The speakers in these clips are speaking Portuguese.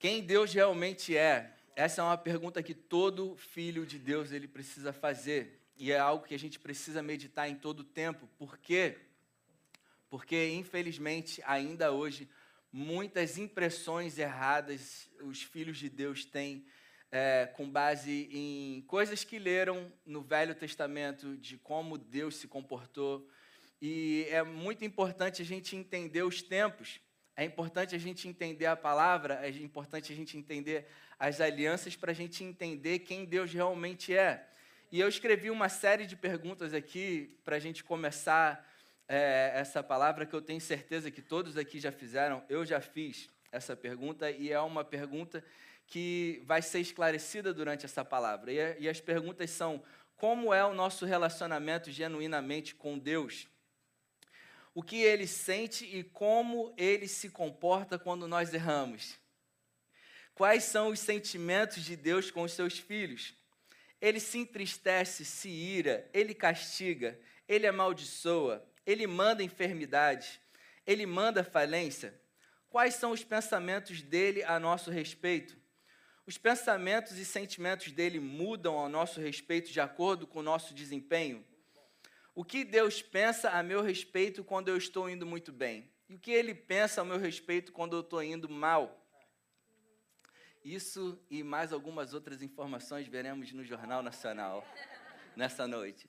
Quem Deus realmente é? Essa é uma pergunta que todo filho de Deus ele precisa fazer. E é algo que a gente precisa meditar em todo o tempo. Por quê? Porque, infelizmente, ainda hoje, muitas impressões erradas os filhos de Deus têm é, com base em coisas que leram no Velho Testamento de como Deus se comportou. E é muito importante a gente entender os tempos. É importante a gente entender a palavra, é importante a gente entender as alianças para a gente entender quem Deus realmente é. E eu escrevi uma série de perguntas aqui para a gente começar é, essa palavra que eu tenho certeza que todos aqui já fizeram. Eu já fiz essa pergunta e é uma pergunta que vai ser esclarecida durante essa palavra. E, e as perguntas são: como é o nosso relacionamento genuinamente com Deus? O que ele sente e como ele se comporta quando nós erramos. Quais são os sentimentos de Deus com os seus filhos? Ele se entristece, se ira, ele castiga, ele amaldiçoa, ele manda enfermidade, ele manda falência. Quais são os pensamentos dele a nosso respeito? Os pensamentos e sentimentos dele mudam ao nosso respeito de acordo com o nosso desempenho? O que Deus pensa a meu respeito quando eu estou indo muito bem? E o que Ele pensa a meu respeito quando eu estou indo mal? Isso e mais algumas outras informações veremos no Jornal Nacional nessa noite.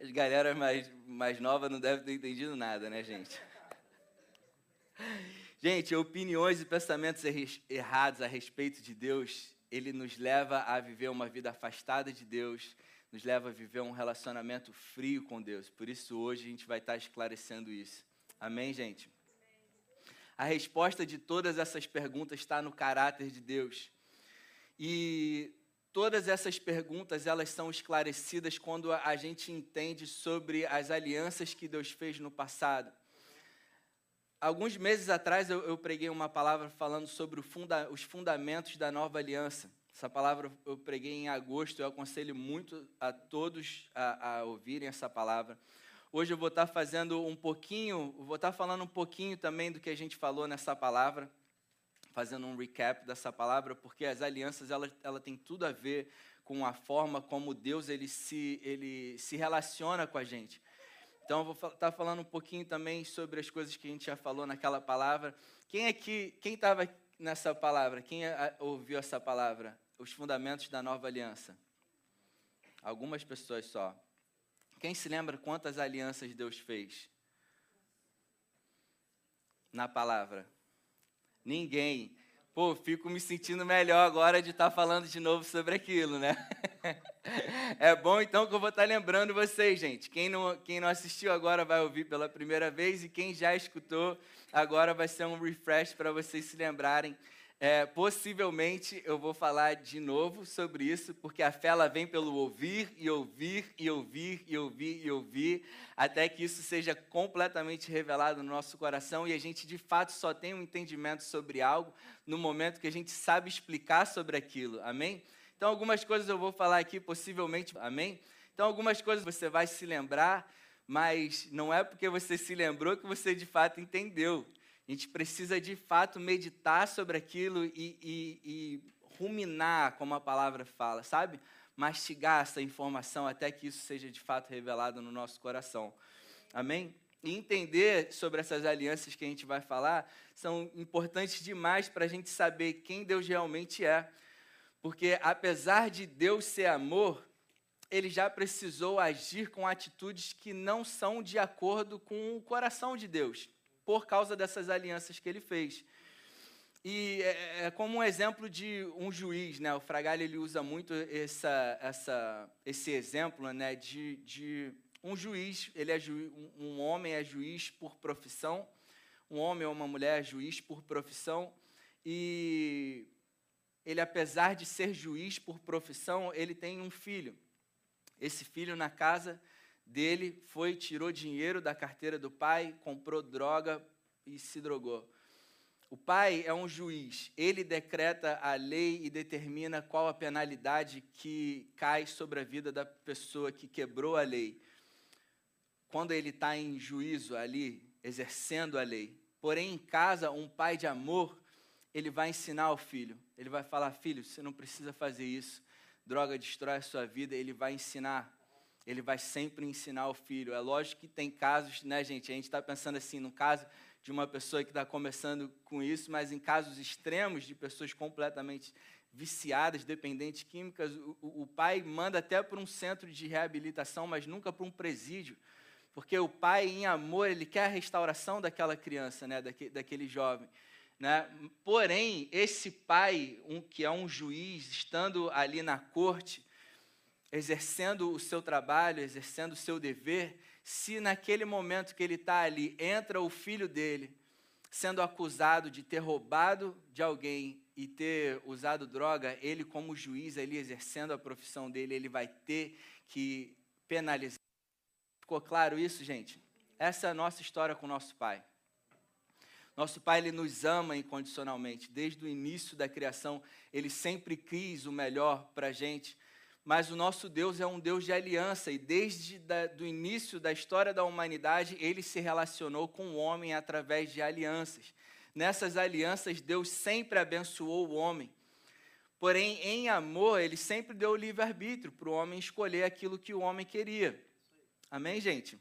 As galera mais, mais nova não devem ter entendido nada, né, gente? Gente, opiniões e pensamentos errados a respeito de Deus ele nos leva a viver uma vida afastada de Deus, nos leva a viver um relacionamento frio com Deus. Por isso, hoje, a gente vai estar esclarecendo isso. Amém, gente? A resposta de todas essas perguntas está no caráter de Deus. E todas essas perguntas, elas são esclarecidas quando a gente entende sobre as alianças que Deus fez no passado. Alguns meses atrás eu, eu preguei uma palavra falando sobre funda, os fundamentos da nova aliança. Essa palavra eu preguei em agosto, eu aconselho muito a todos a, a ouvirem essa palavra. Hoje eu vou estar fazendo um pouquinho, vou estar falando um pouquinho também do que a gente falou nessa palavra, fazendo um recap dessa palavra, porque as alianças ela, ela tem tudo a ver com a forma como Deus ele se, ele se relaciona com a gente. Então, eu vou estar tá falando um pouquinho também sobre as coisas que a gente já falou naquela palavra. Quem aqui, quem estava nessa palavra? Quem ouviu essa palavra? Os fundamentos da nova aliança. Algumas pessoas só. Quem se lembra quantas alianças Deus fez? Na palavra. Ninguém. Pô, fico me sentindo melhor agora de estar tá falando de novo sobre aquilo, né? É bom então que eu vou estar lembrando vocês, gente. Quem não, quem não assistiu agora vai ouvir pela primeira vez e quem já escutou agora vai ser um refresh para vocês se lembrarem. É, possivelmente eu vou falar de novo sobre isso, porque a fé ela vem pelo ouvir e ouvir e ouvir e ouvir e ouvir, até que isso seja completamente revelado no nosso coração e a gente de fato só tem um entendimento sobre algo no momento que a gente sabe explicar sobre aquilo. Amém? Então, algumas coisas eu vou falar aqui, possivelmente, amém? Então, algumas coisas você vai se lembrar, mas não é porque você se lembrou que você de fato entendeu. A gente precisa de fato meditar sobre aquilo e, e, e ruminar, como a palavra fala, sabe? Mastigar essa informação até que isso seja de fato revelado no nosso coração. Amém? E entender sobre essas alianças que a gente vai falar são importantes demais para a gente saber quem Deus realmente é. Porque apesar de Deus ser amor, ele já precisou agir com atitudes que não são de acordo com o coração de Deus, por causa dessas alianças que ele fez. E é, é, é como um exemplo de um juiz, né? O Fragalho ele usa muito essa, essa, esse exemplo, né? De, de um juiz, ele é um homem é juiz por profissão, um homem ou uma mulher é juiz por profissão, e ele, apesar de ser juiz por profissão, ele tem um filho. Esse filho, na casa dele, foi, tirou dinheiro da carteira do pai, comprou droga e se drogou. O pai é um juiz, ele decreta a lei e determina qual a penalidade que cai sobre a vida da pessoa que quebrou a lei. quando ele está em juízo ali, exercendo a lei. Porém, em casa, um pai de amor, ele vai ensinar ao filho. Ele vai falar: filho, você não precisa fazer isso. Droga destrói a sua vida. Ele vai ensinar. Ele vai sempre ensinar o filho. É lógico que tem casos, né, gente? A gente está pensando assim, no caso de uma pessoa que está começando com isso, mas em casos extremos de pessoas completamente viciadas, dependentes químicas, o, o pai manda até para um centro de reabilitação, mas nunca para um presídio, porque o pai, em amor, ele quer a restauração daquela criança, né, daquele, daquele jovem. Né? Porém, esse pai, um, que é um juiz, estando ali na corte, exercendo o seu trabalho, exercendo o seu dever, se naquele momento que ele está ali, entra o filho dele, sendo acusado de ter roubado de alguém e ter usado droga, ele, como juiz, ali exercendo a profissão dele, ele vai ter que penalizar. Ficou claro isso, gente? Essa é a nossa história com nosso pai. Nosso Pai, Ele nos ama incondicionalmente. Desde o início da criação, Ele sempre quis o melhor para a gente. Mas o nosso Deus é um Deus de aliança, e desde o início da história da humanidade, Ele se relacionou com o homem através de alianças. Nessas alianças, Deus sempre abençoou o homem. Porém, em amor, Ele sempre deu o livre-arbítrio para o homem escolher aquilo que o homem queria. Amém, gente?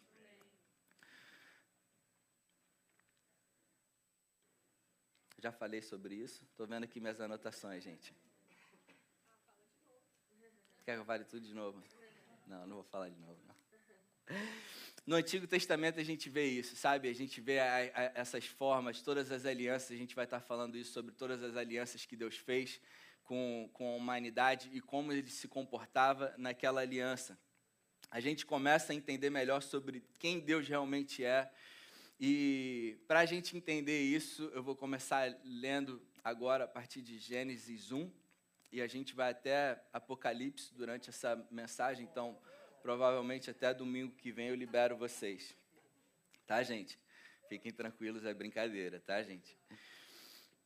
Já falei sobre isso. Estou vendo aqui minhas anotações, gente. Quer que eu fale tudo de novo? Não, não vou falar de novo. Não. No Antigo Testamento a gente vê isso, sabe? A gente vê a, a, essas formas, todas as alianças. A gente vai estar falando isso sobre todas as alianças que Deus fez com, com a humanidade e como ele se comportava naquela aliança. A gente começa a entender melhor sobre quem Deus realmente é e para a gente entender isso, eu vou começar lendo agora a partir de Gênesis 1 e a gente vai até Apocalipse durante essa mensagem, então provavelmente até domingo que vem eu libero vocês. Tá, gente? Fiquem tranquilos, é brincadeira, tá, gente?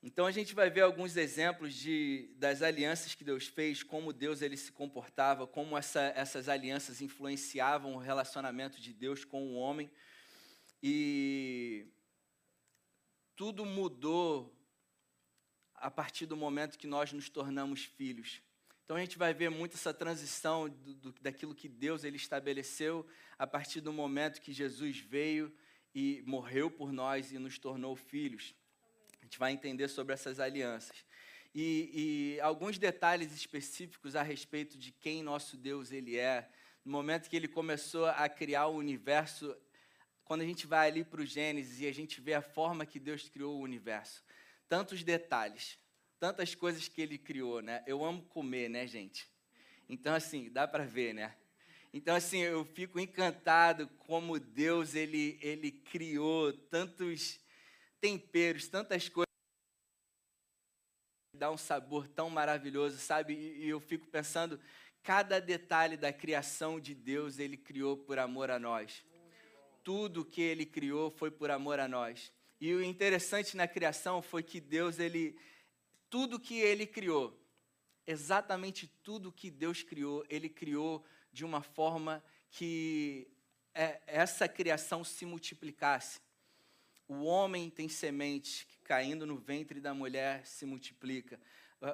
Então a gente vai ver alguns exemplos de, das alianças que Deus fez, como Deus ele se comportava, como essa, essas alianças influenciavam o relacionamento de Deus com o homem. E tudo mudou a partir do momento que nós nos tornamos filhos. Então a gente vai ver muito essa transição do, do, daquilo que Deus ele estabeleceu a partir do momento que Jesus veio e morreu por nós e nos tornou filhos. A gente vai entender sobre essas alianças. E, e alguns detalhes específicos a respeito de quem nosso Deus ele é. No momento que ele começou a criar o universo, quando a gente vai ali para o Gênesis e a gente vê a forma que Deus criou o universo, tantos detalhes, tantas coisas que ele criou, né? Eu amo comer, né, gente? Então, assim, dá para ver, né? Então, assim, eu fico encantado como Deus, ele, ele criou tantos temperos, tantas coisas dá um sabor tão maravilhoso, sabe? E eu fico pensando, cada detalhe da criação de Deus, ele criou por amor a nós tudo que ele criou foi por amor a nós. E o interessante na criação foi que Deus, ele, tudo que ele criou, exatamente tudo que Deus criou, ele criou de uma forma que é, essa criação se multiplicasse. O homem tem semente que caindo no ventre da mulher se multiplica.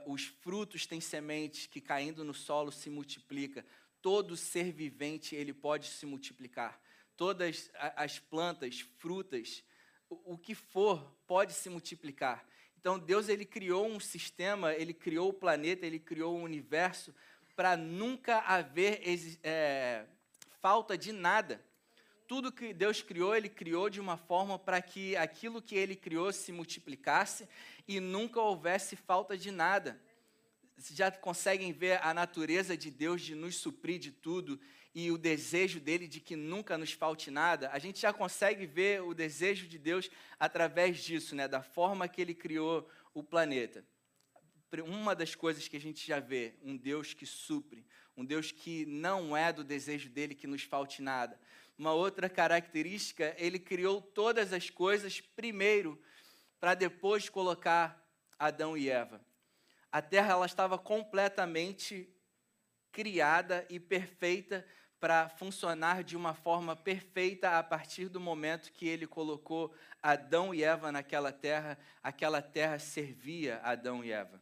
Os frutos têm sementes que caindo no solo se multiplica. Todo ser vivente ele pode se multiplicar todas as plantas, frutas, o que for pode se multiplicar. Então Deus ele criou um sistema, ele criou o planeta, ele criou o universo para nunca haver é, falta de nada. Tudo que Deus criou, ele criou de uma forma para que aquilo que ele criou se multiplicasse e nunca houvesse falta de nada. Vocês já conseguem ver a natureza de Deus de nos suprir de tudo e o desejo dele de que nunca nos falte nada, a gente já consegue ver o desejo de Deus através disso, né, da forma que ele criou o planeta. Uma das coisas que a gente já vê, um Deus que supre, um Deus que não é do desejo dele que nos falte nada. Uma outra característica, ele criou todas as coisas primeiro, para depois colocar Adão e Eva. A terra ela estava completamente criada e perfeita para funcionar de uma forma perfeita a partir do momento que ele colocou Adão e Eva naquela terra, aquela terra servia Adão e Eva.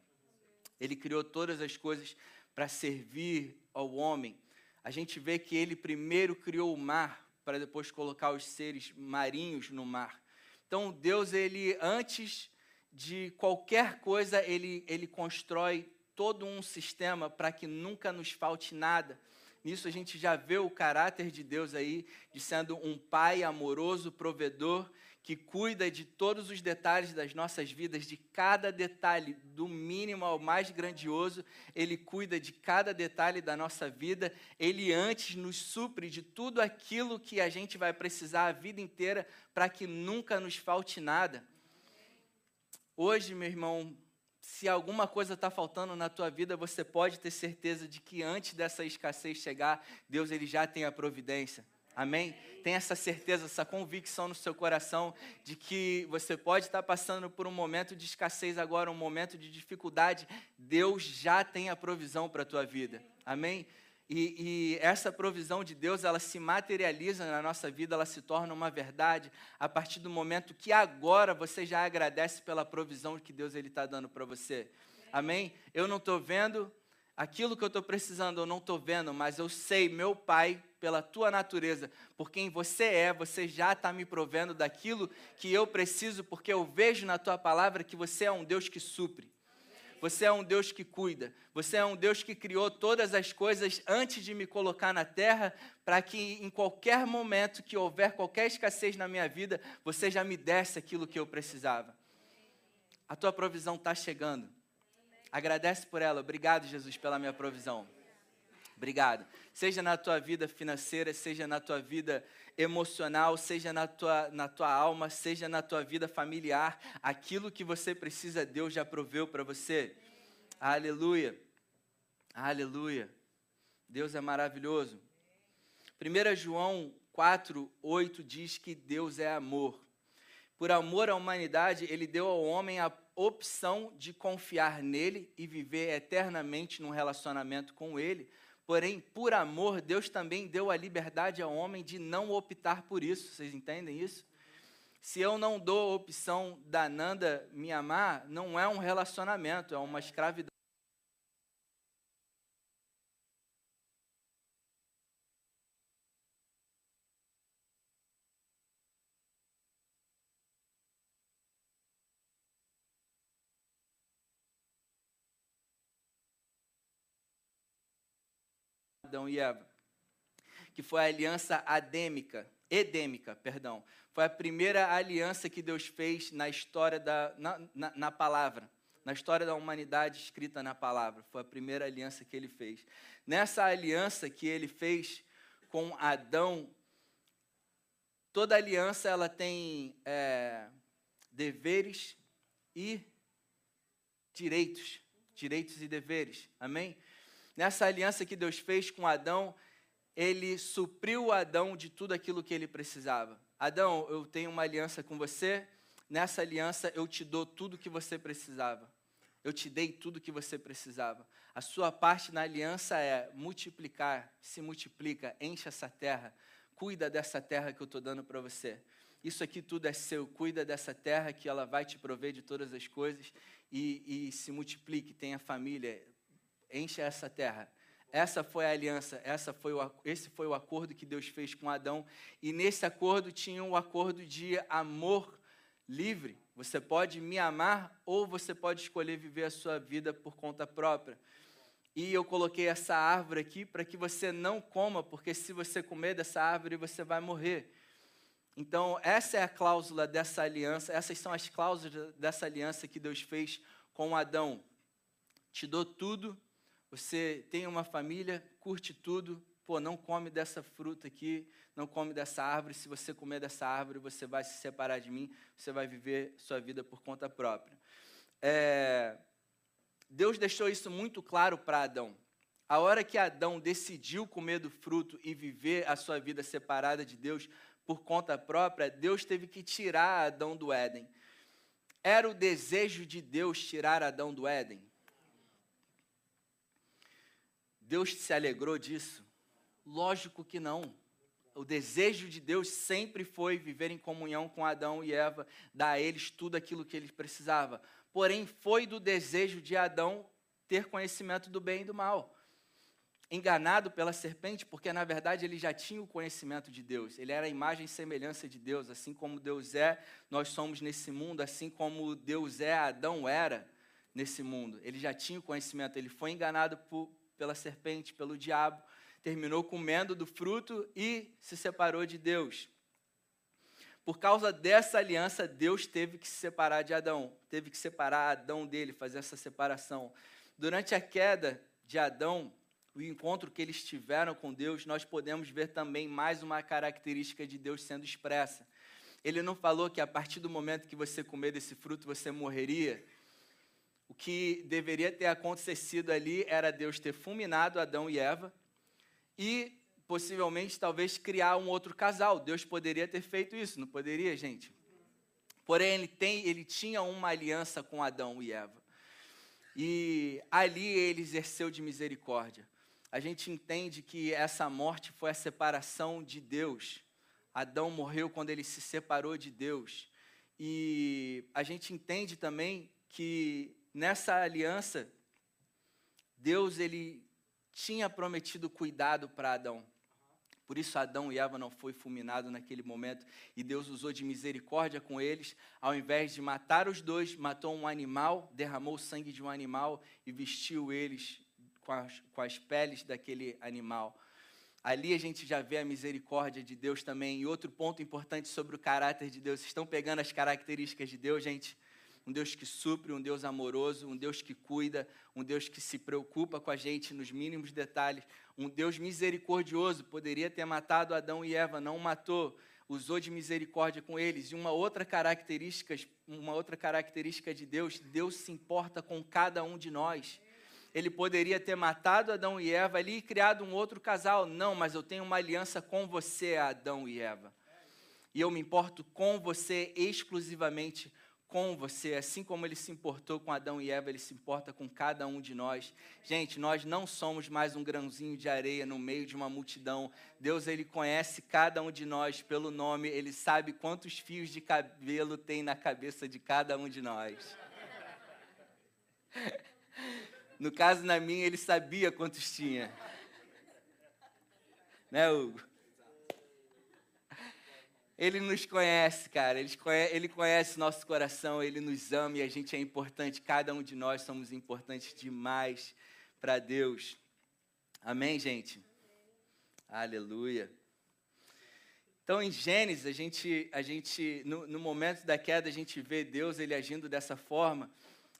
Ele criou todas as coisas para servir ao homem. A gente vê que ele primeiro criou o mar para depois colocar os seres marinhos no mar. Então Deus ele antes de qualquer coisa ele ele constrói todo um sistema para que nunca nos falte nada. Nisso a gente já vê o caráter de Deus aí, de sendo um pai amoroso, provedor, que cuida de todos os detalhes das nossas vidas, de cada detalhe, do mínimo ao mais grandioso, ele cuida de cada detalhe da nossa vida. Ele antes nos supre de tudo aquilo que a gente vai precisar a vida inteira para que nunca nos falte nada. Hoje, meu irmão, se alguma coisa está faltando na tua vida, você pode ter certeza de que antes dessa escassez chegar, Deus ele já tem a providência. Amém? Tem essa certeza, essa convicção no seu coração de que você pode estar passando por um momento de escassez agora, um momento de dificuldade. Deus já tem a provisão para a tua vida. Amém? E, e, essa provisão de Deus, ela se materializa na nossa vida, ela se torna uma verdade a partir do momento que agora você já agradece pela provisão que Deus ele está dando para você. Amém? Eu não estou vendo aquilo que eu estou precisando, eu não estou vendo, mas eu sei, meu Pai, pela tua natureza, por quem você é, você já está me provendo daquilo que eu preciso, porque eu vejo na tua palavra que você é um Deus que supre. Você é um Deus que cuida. Você é um Deus que criou todas as coisas antes de me colocar na terra, para que em qualquer momento que houver qualquer escassez na minha vida, você já me desse aquilo que eu precisava. A tua provisão está chegando. Agradece por ela. Obrigado, Jesus, pela minha provisão. Obrigado. Seja na tua vida financeira, seja na tua vida emocional, seja na tua, na tua alma, seja na tua vida familiar, aquilo que você precisa, Deus já proveu para você. Aleluia. Aleluia. Deus é maravilhoso. 1 João 4, 8 diz que Deus é amor. Por amor à humanidade, ele deu ao homem a opção de confiar nele e viver eternamente num relacionamento com ele Porém, por amor, Deus também deu a liberdade ao homem de não optar por isso. Vocês entendem isso? Se eu não dou a opção da Nanda me amar, não é um relacionamento, é uma escravidão. Adão e Eva, que foi a aliança adêmica, edêmica, perdão. Foi a primeira aliança que Deus fez na história da na, na, na palavra, na história da humanidade escrita na palavra. Foi a primeira aliança que ele fez. Nessa aliança que ele fez com Adão, toda aliança ela tem é, deveres e direitos, direitos e deveres. Amém? Nessa aliança que Deus fez com Adão, ele supriu Adão de tudo aquilo que ele precisava. Adão, eu tenho uma aliança com você, nessa aliança eu te dou tudo que você precisava. Eu te dei tudo que você precisava. A sua parte na aliança é multiplicar, se multiplica, enche essa terra, cuida dessa terra que eu estou dando para você. Isso aqui tudo é seu, cuida dessa terra que ela vai te prover de todas as coisas e, e se multiplique, tenha família, enche essa terra. Essa foi a aliança, essa foi o, esse foi o acordo que Deus fez com Adão. E nesse acordo tinha um acordo de amor livre. Você pode me amar ou você pode escolher viver a sua vida por conta própria. E eu coloquei essa árvore aqui para que você não coma, porque se você comer dessa árvore, você vai morrer. Então, essa é a cláusula dessa aliança, essas são as cláusulas dessa aliança que Deus fez com Adão. Te dou tudo você tem uma família, curte tudo, pô, não come dessa fruta aqui, não come dessa árvore. Se você comer dessa árvore, você vai se separar de mim, você vai viver sua vida por conta própria. É, Deus deixou isso muito claro para Adão. A hora que Adão decidiu comer do fruto e viver a sua vida separada de Deus por conta própria, Deus teve que tirar Adão do Éden. Era o desejo de Deus tirar Adão do Éden? Deus se alegrou disso? Lógico que não. O desejo de Deus sempre foi viver em comunhão com Adão e Eva, dar a eles tudo aquilo que eles precisavam. Porém, foi do desejo de Adão ter conhecimento do bem e do mal enganado pela serpente, porque na verdade ele já tinha o conhecimento de Deus. Ele era a imagem e semelhança de Deus, assim como Deus é, nós somos nesse mundo, assim como Deus é, Adão era nesse mundo. Ele já tinha o conhecimento, ele foi enganado por, pela serpente, pelo diabo, terminou comendo do fruto e se separou de Deus. Por causa dessa aliança, Deus teve que se separar de Adão, teve que separar Adão dele, fazer essa separação. Durante a queda de Adão, o encontro que eles tiveram com Deus, nós podemos ver também mais uma característica de Deus sendo expressa. Ele não falou que a partir do momento que você comer desse fruto você morreria. O que deveria ter acontecido ali era Deus ter fulminado Adão e Eva e possivelmente talvez criar um outro casal. Deus poderia ter feito isso, não poderia, gente? Porém, ele, tem, ele tinha uma aliança com Adão e Eva. E ali ele exerceu de misericórdia a gente entende que essa morte foi a separação de Deus. Adão morreu quando ele se separou de Deus. E a gente entende também que nessa aliança, Deus ele tinha prometido cuidado para Adão. Por isso Adão e Eva não foi fulminado naquele momento e Deus usou de misericórdia com eles, ao invés de matar os dois, matou um animal, derramou o sangue de um animal e vestiu eles com as, com as peles daquele animal. Ali a gente já vê a misericórdia de Deus também. E outro ponto importante sobre o caráter de Deus. Vocês estão pegando as características de Deus, gente? Um Deus que supre, um Deus amoroso, um Deus que cuida, um Deus que se preocupa com a gente nos mínimos detalhes, um Deus misericordioso. Poderia ter matado Adão e Eva, não matou, usou de misericórdia com eles. E uma outra característica, uma outra característica de Deus, Deus se importa com cada um de nós ele poderia ter matado Adão e Eva ali e criado um outro casal. Não, mas eu tenho uma aliança com você, Adão e Eva. E eu me importo com você exclusivamente com você, assim como ele se importou com Adão e Eva, ele se importa com cada um de nós. Gente, nós não somos mais um grãozinho de areia no meio de uma multidão. Deus, ele conhece cada um de nós pelo nome, ele sabe quantos fios de cabelo tem na cabeça de cada um de nós. No caso, na minha, ele sabia quantos tinha. Né, Hugo? Ele nos conhece, cara. Ele conhece, ele conhece nosso coração, ele nos ama e a gente é importante. Cada um de nós somos importantes demais para Deus. Amém, gente? Aleluia. Então, em Gênesis, a gente, a gente no, no momento da queda, a gente vê Deus ele agindo dessa forma.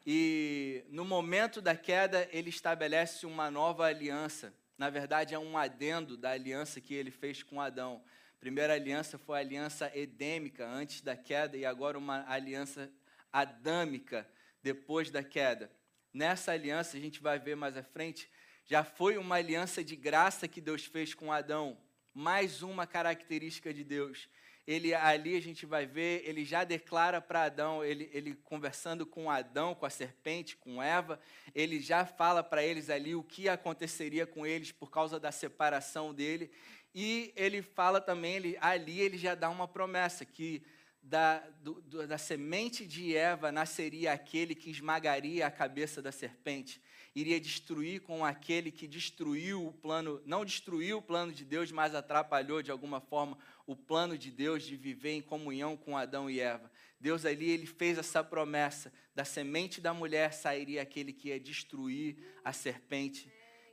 E no momento da queda, ele estabelece uma nova aliança. Na verdade, é um adendo da aliança que ele fez com Adão. Primeira aliança foi a aliança edêmica, antes da queda, e agora uma aliança adâmica, depois da queda. Nessa aliança, a gente vai ver mais à frente, já foi uma aliança de graça que Deus fez com Adão. Mais uma característica de Deus ele ali a gente vai ver, ele já declara para Adão, ele, ele conversando com Adão, com a serpente, com Eva, ele já fala para eles ali o que aconteceria com eles por causa da separação dele. E ele fala também, ele, ali ele já dá uma promessa, que da, do, da semente de Eva nasceria aquele que esmagaria a cabeça da serpente iria destruir com aquele que destruiu o plano, não destruiu o plano de Deus, mas atrapalhou de alguma forma o plano de Deus de viver em comunhão com Adão e Eva. Deus ali ele fez essa promessa: da semente da mulher sairia aquele que ia destruir a serpente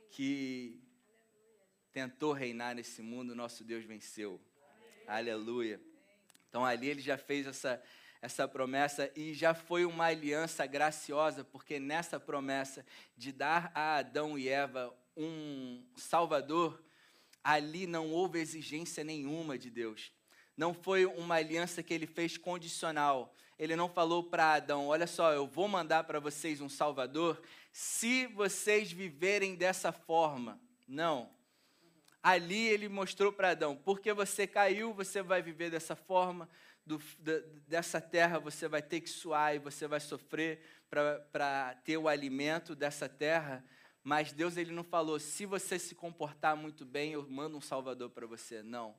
que tentou reinar nesse mundo, nosso Deus venceu. Aleluia. Então ali ele já fez essa essa promessa e já foi uma aliança graciosa, porque nessa promessa de dar a Adão e Eva um Salvador, ali não houve exigência nenhuma de Deus. Não foi uma aliança que ele fez condicional. Ele não falou para Adão: Olha só, eu vou mandar para vocês um Salvador se vocês viverem dessa forma. Não. Ali ele mostrou para Adão: porque você caiu, você vai viver dessa forma do, da, dessa terra você vai ter que suar e você vai sofrer para ter o alimento dessa terra, Mas Deus ele não falou, se você se comportar muito bem, eu mando um Salvador para você. Não.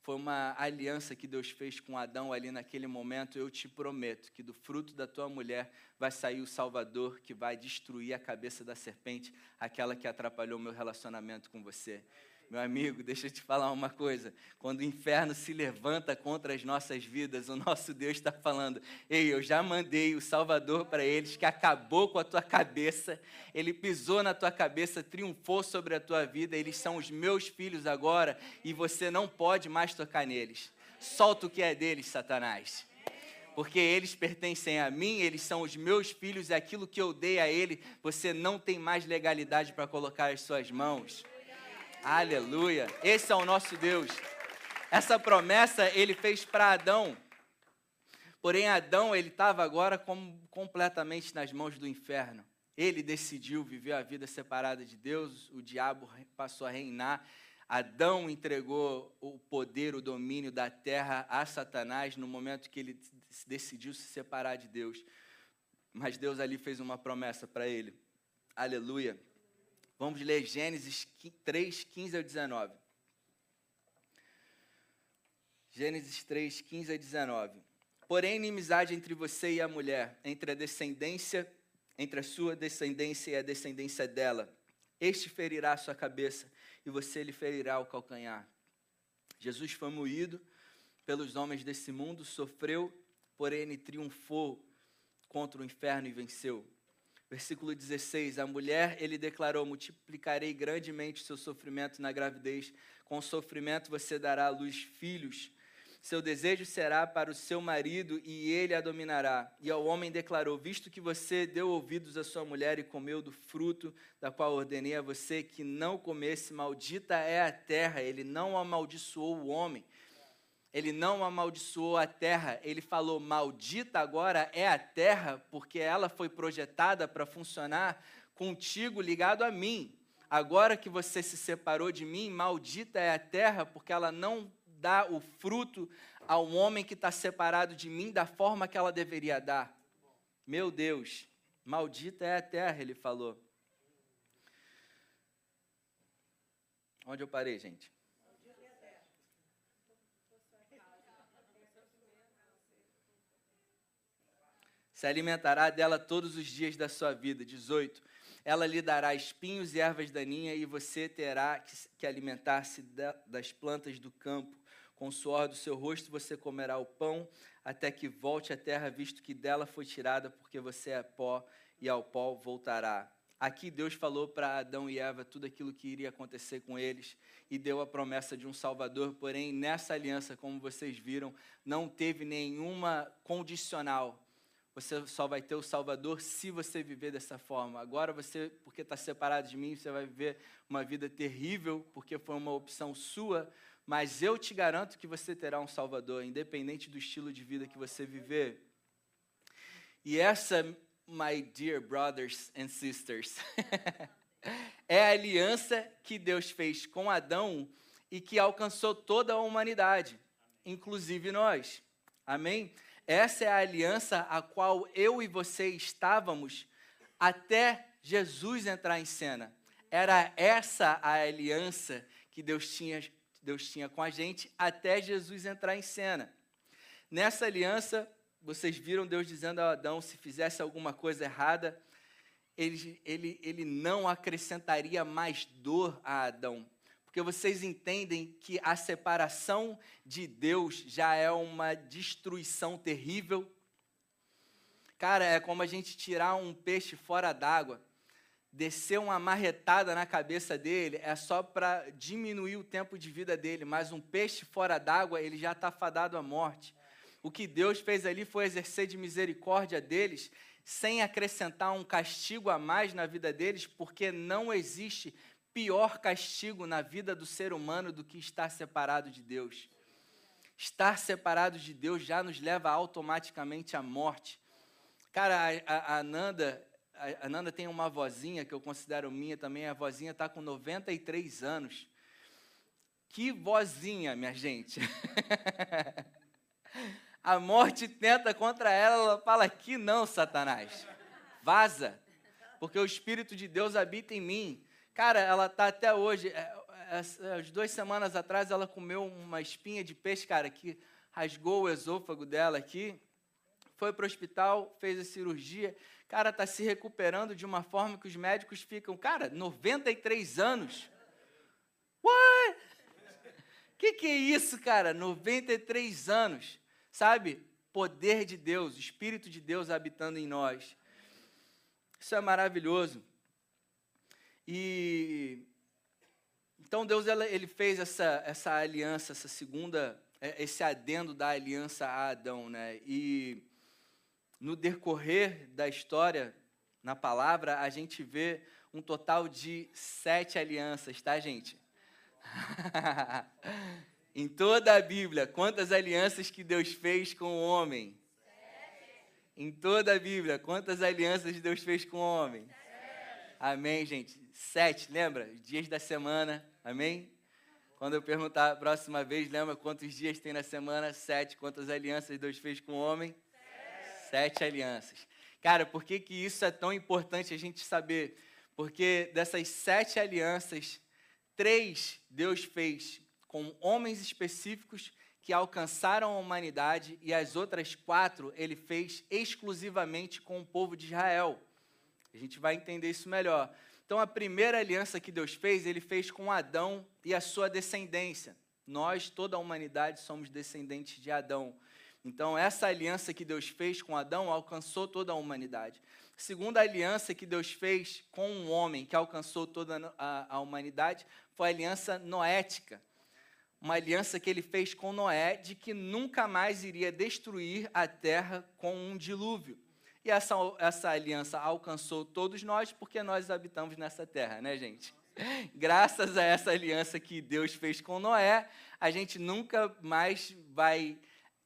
Foi uma aliança que Deus fez com Adão ali naquele momento. Eu te prometo que do fruto da tua mulher vai sair o Salvador que vai destruir a cabeça da serpente, aquela que atrapalhou meu relacionamento com você. Meu amigo, deixa eu te falar uma coisa. Quando o inferno se levanta contra as nossas vidas, o nosso Deus está falando: Ei, eu já mandei o Salvador para eles, que acabou com a tua cabeça, ele pisou na tua cabeça, triunfou sobre a tua vida, eles são os meus filhos agora e você não pode mais tocar neles. Solta o que é deles, Satanás porque eles pertencem a mim, eles são os meus filhos, e aquilo que eu dei a ele, você não tem mais legalidade para colocar as suas mãos. Aleluia. Esse é o nosso Deus. Essa promessa ele fez para Adão. Porém, Adão ele estava agora como, completamente nas mãos do inferno. Ele decidiu viver a vida separada de Deus, o diabo passou a reinar. Adão entregou o poder, o domínio da terra a Satanás no momento que ele decidiu se separar de Deus. Mas Deus ali fez uma promessa para ele. Aleluia. Vamos ler Gênesis 3, 15 a 19. Gênesis 3, 15 a 19. Porém, inimizade entre você e a mulher, entre a descendência, entre a sua descendência e a descendência dela. Este ferirá a sua cabeça e você lhe ferirá o calcanhar. Jesus foi moído pelos homens desse mundo, sofreu, porém triunfou contra o inferno e venceu. Versículo 16: A mulher, ele declarou: Multiplicarei grandemente seu sofrimento na gravidez. Com sofrimento você dará à luz filhos. Seu desejo será para o seu marido e ele a dominará. E ao homem declarou: Visto que você deu ouvidos à sua mulher e comeu do fruto da qual ordenei a você que não comesse, maldita é a terra. Ele não amaldiçoou o homem ele não amaldiçoou a terra, ele falou: Maldita agora é a terra, porque ela foi projetada para funcionar contigo ligado a mim. Agora que você se separou de mim, maldita é a terra, porque ela não dá o fruto ao homem que está separado de mim da forma que ela deveria dar. Meu Deus, maldita é a terra, ele falou. Onde eu parei, gente? Se alimentará dela todos os dias da sua vida. 18. Ela lhe dará espinhos e ervas daninhas, e você terá que, alimentar-se das plantas do campo. Com o suor do seu rosto você comerá o pão, até que volte à terra, visto que dela foi tirada, porque você é pó, e ao pó voltará. Aqui Deus falou para Adão e Eva tudo aquilo que iria acontecer com eles e deu a promessa de um Salvador, porém nessa aliança, como vocês viram, não teve nenhuma condicional você só vai ter o Salvador se você viver dessa forma. Agora você, porque está separado de mim, você vai viver uma vida terrível, porque foi uma opção sua, mas eu te garanto que você terá um Salvador, independente do estilo de vida que você viver. E essa, my dear brothers and sisters, é a aliança que Deus fez com Adão e que alcançou toda a humanidade, inclusive nós. Amém? Essa é a aliança a qual eu e você estávamos até Jesus entrar em cena. Era essa a aliança que Deus tinha, Deus tinha com a gente até Jesus entrar em cena. Nessa aliança, vocês viram Deus dizendo a Adão: se fizesse alguma coisa errada, ele, ele, ele não acrescentaria mais dor a Adão porque vocês entendem que a separação de Deus já é uma destruição terrível. Cara, é como a gente tirar um peixe fora d'água, descer uma marretada na cabeça dele, é só para diminuir o tempo de vida dele, mas um peixe fora d'água, ele já está fadado à morte. O que Deus fez ali foi exercer de misericórdia deles, sem acrescentar um castigo a mais na vida deles, porque não existe pior castigo na vida do ser humano do que estar separado de Deus. Estar separado de Deus já nos leva automaticamente à morte. Cara, a, a, a Nanda, a, Nanda tem uma vozinha que eu considero minha também. A vozinha está com 93 anos. Que vozinha, minha gente. a morte tenta contra ela, ela fala que não, Satanás. Vaza. porque o Espírito de Deus habita em mim. Cara, ela tá até hoje. É, é, as duas semanas atrás ela comeu uma espinha de peixe, cara, que rasgou o esôfago dela aqui. Foi para o hospital, fez a cirurgia. Cara, tá se recuperando de uma forma que os médicos ficam, cara, 93 anos. What? Que que é isso, cara? 93 anos. Sabe? Poder de Deus, Espírito de Deus habitando em nós. Isso é maravilhoso. E então Deus ele fez essa, essa aliança, essa segunda, é, esse adendo da aliança a Adão, né? E no decorrer da história, na palavra, a gente vê um total de sete alianças, tá, gente? em toda a Bíblia, quantas alianças que Deus fez com o homem? Em toda a Bíblia, quantas alianças Deus fez com o homem? Amém, gente. Sete, lembra? Dias da semana, amém? Quando eu perguntar a próxima vez, lembra quantos dias tem na semana? Sete. Quantas alianças Deus fez com o homem? Sete, Sete alianças. Cara, por que, que isso é tão importante a gente saber? Porque dessas sete alianças, três Deus fez com homens específicos que alcançaram a humanidade e as outras quatro ele fez exclusivamente com o povo de Israel. A gente vai entender isso melhor. Então, a primeira aliança que Deus fez, ele fez com Adão e a sua descendência. Nós, toda a humanidade, somos descendentes de Adão. Então, essa aliança que Deus fez com Adão alcançou toda a humanidade. Segunda aliança que Deus fez com um homem que alcançou toda a, a humanidade foi a aliança noética uma aliança que ele fez com Noé de que nunca mais iria destruir a terra com um dilúvio. E essa, essa aliança alcançou todos nós porque nós habitamos nessa terra, né, gente? Graças a essa aliança que Deus fez com Noé, a gente nunca mais vai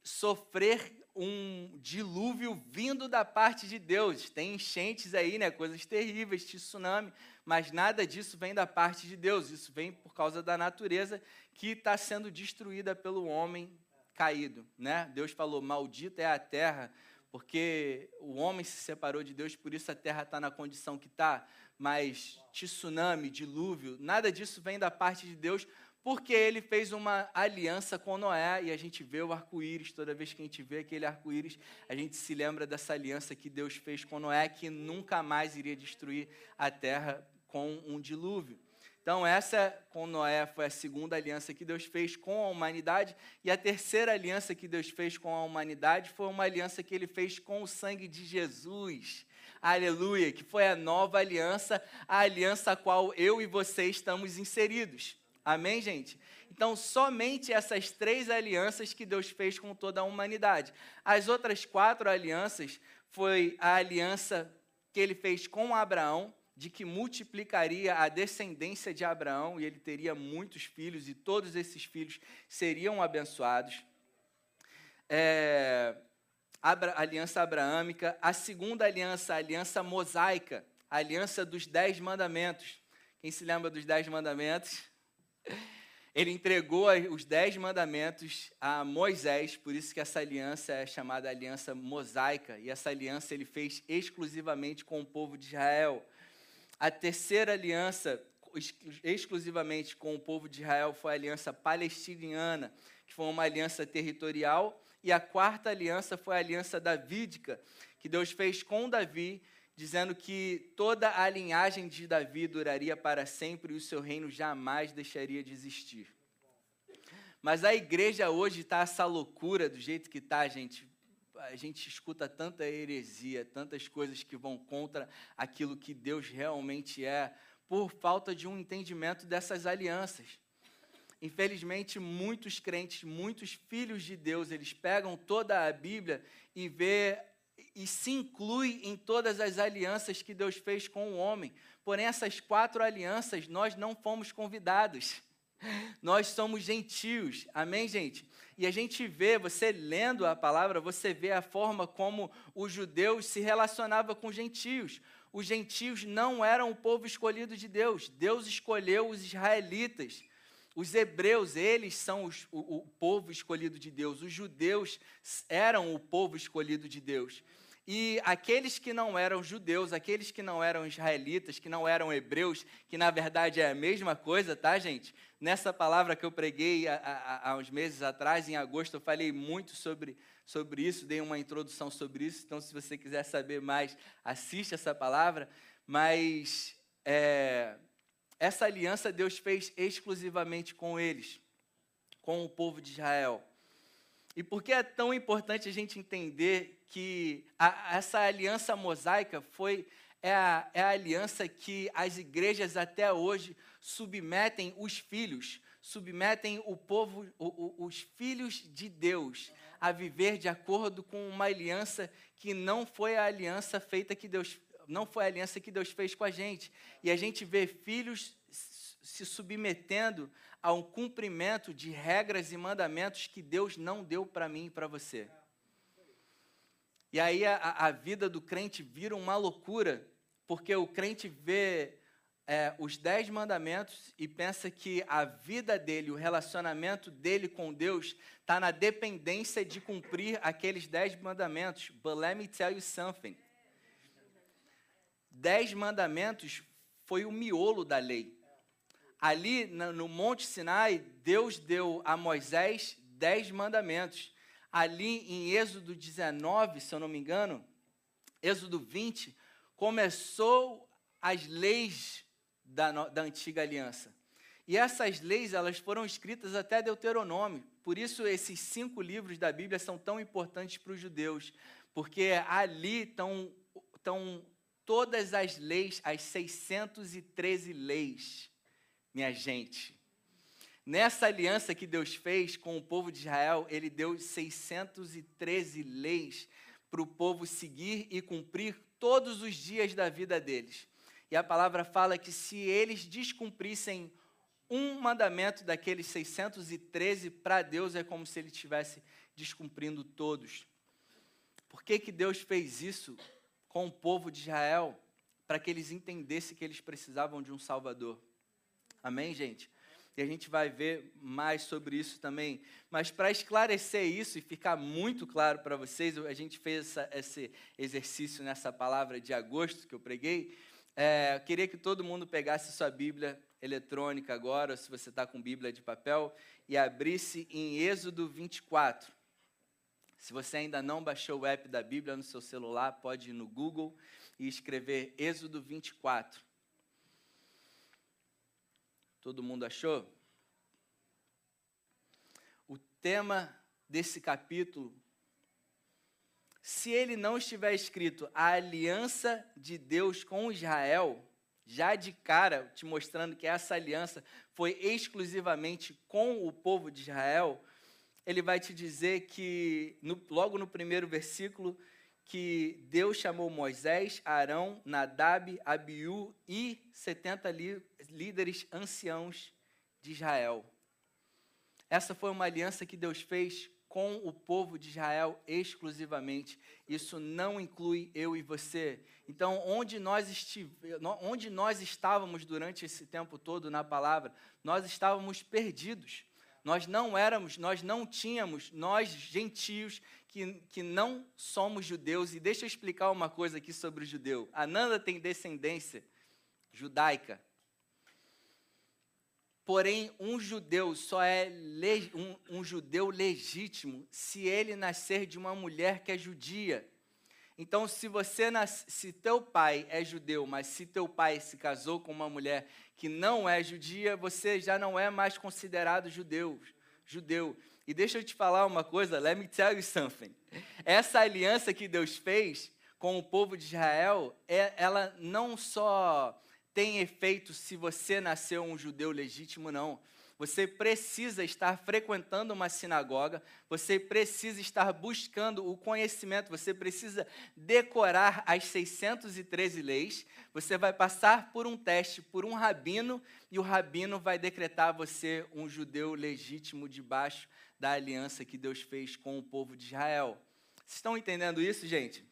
sofrer um dilúvio vindo da parte de Deus. Tem enchentes aí, né, coisas terríveis, tsunami, mas nada disso vem da parte de Deus. Isso vem por causa da natureza que está sendo destruída pelo homem caído, né? Deus falou: "Maldita é a terra, porque o homem se separou de Deus, por isso a terra está na condição que está. Mas tsunami, dilúvio, nada disso vem da parte de Deus, porque ele fez uma aliança com Noé e a gente vê o arco-íris. Toda vez que a gente vê aquele arco-íris, a gente se lembra dessa aliança que Deus fez com Noé, que nunca mais iria destruir a terra com um dilúvio. Então, essa com Noé foi a segunda aliança que Deus fez com a humanidade, e a terceira aliança que Deus fez com a humanidade foi uma aliança que ele fez com o sangue de Jesus. Aleluia, que foi a nova aliança, a aliança a qual eu e você estamos inseridos. Amém, gente? Então, somente essas três alianças que Deus fez com toda a humanidade. As outras quatro alianças foi a aliança que ele fez com Abraão, de que multiplicaria a descendência de Abraão e ele teria muitos filhos e todos esses filhos seriam abençoados. É, a aliança abraâmica, a segunda aliança, a aliança mosaica, a aliança dos dez mandamentos. Quem se lembra dos dez mandamentos? Ele entregou os dez mandamentos a Moisés, por isso que essa aliança é chamada aliança mosaica, e essa aliança ele fez exclusivamente com o povo de Israel. A terceira aliança, exclusivamente com o povo de Israel, foi a aliança palestiniana, que foi uma aliança territorial. E a quarta aliança foi a aliança davídica, que Deus fez com Davi, dizendo que toda a linhagem de Davi duraria para sempre e o seu reino jamais deixaria de existir. Mas a igreja hoje está essa loucura do jeito que está, gente a gente escuta tanta heresia, tantas coisas que vão contra aquilo que Deus realmente é, por falta de um entendimento dessas alianças. Infelizmente, muitos crentes, muitos filhos de Deus, eles pegam toda a Bíblia e vê e se inclui em todas as alianças que Deus fez com o homem. Porém, essas quatro alianças nós não fomos convidados. Nós somos gentios. Amém, gente? E a gente vê, você lendo a palavra, você vê a forma como os judeus se relacionavam com os gentios. Os gentios não eram o povo escolhido de Deus. Deus escolheu os israelitas. Os hebreus, eles são os, o, o povo escolhido de Deus. Os judeus eram o povo escolhido de Deus. E aqueles que não eram judeus, aqueles que não eram israelitas, que não eram hebreus, que na verdade é a mesma coisa, tá, gente? Nessa palavra que eu preguei há, há, há uns meses atrás, em agosto, eu falei muito sobre, sobre isso, dei uma introdução sobre isso. Então, se você quiser saber mais, assiste essa palavra. Mas é, essa aliança Deus fez exclusivamente com eles, com o povo de Israel. E por que é tão importante a gente entender que a, essa aliança mosaica foi é a, é a aliança que as igrejas até hoje submetem os filhos, submetem o povo, o, o, os filhos de Deus a viver de acordo com uma aliança que não foi a aliança feita que Deus não foi a aliança que Deus fez com a gente. E a gente vê filhos se submetendo a um cumprimento de regras e mandamentos que Deus não deu para mim e para você. E aí a, a, vida do crente vira uma loucura, porque o crente vê é, os dez mandamentos e pensa que a vida dele, o relacionamento dele com Deus, está na dependência de cumprir aqueles dez mandamentos. But let me tell you something. Dez mandamentos foi o miolo da lei ali no Monte Sinai, Deus deu a Moisés dez mandamentos. Ali em Êxodo 19, se eu não me engano, Êxodo 20, começou as leis da, da antiga aliança. E essas leis, elas foram escritas até Deuteronômio. Por isso, esses cinco livros da Bíblia são tão importantes para os judeus, porque ali estão, estão todas as leis, as 613 leis minha gente. Nessa aliança que Deus fez com o povo de Israel, ele deu 613 leis para o povo seguir e cumprir todos os dias da vida deles. E a palavra fala que se eles descumprissem um mandamento daqueles 613, para Deus é como se ele estivesse descumprindo todos. Por que, que Deus fez isso com o povo de Israel? Para que eles entendessem que eles precisavam de um Salvador. Amém, gente? E a gente vai ver mais sobre isso também. Mas para esclarecer isso e ficar muito claro para vocês, a gente fez essa, esse exercício nessa palavra de agosto que eu preguei. É, queria que todo mundo pegasse sua Bíblia eletrônica agora, ou se você está com Bíblia de papel, e abrisse em Êxodo 24. Se você ainda não baixou o app da Bíblia no seu celular, pode ir no Google e escrever Êxodo 24. Todo mundo achou? O tema desse capítulo, se ele não estiver escrito a aliança de Deus com Israel, já de cara te mostrando que essa aliança foi exclusivamente com o povo de Israel, ele vai te dizer que, no, logo no primeiro versículo, que Deus chamou Moisés, Arão, Nadab, Abiú e 70 líderes anciãos de Israel. Essa foi uma aliança que Deus fez com o povo de Israel exclusivamente. Isso não inclui eu e você. Então, onde nós, onde nós estávamos durante esse tempo todo na palavra, nós estávamos perdidos. Nós não éramos, nós não tínhamos, nós gentios que, que não somos judeus. E deixa eu explicar uma coisa aqui sobre o judeu. Ananda tem descendência judaica. Porém, um judeu só é um, um judeu legítimo se ele nascer de uma mulher que é judia. Então, se você nas, se teu pai é judeu, mas se teu pai se casou com uma mulher que não é judia, você já não é mais considerado judeu. Judeu. E deixa eu te falar uma coisa, let me tell you something. Essa aliança que Deus fez com o povo de Israel, é, ela não só tem efeito se você nasceu um judeu legítimo, não. Você precisa estar frequentando uma sinagoga, você precisa estar buscando o conhecimento, você precisa decorar as 613 leis. Você vai passar por um teste por um rabino e o rabino vai decretar você um judeu legítimo debaixo da aliança que Deus fez com o povo de Israel. Vocês estão entendendo isso, gente?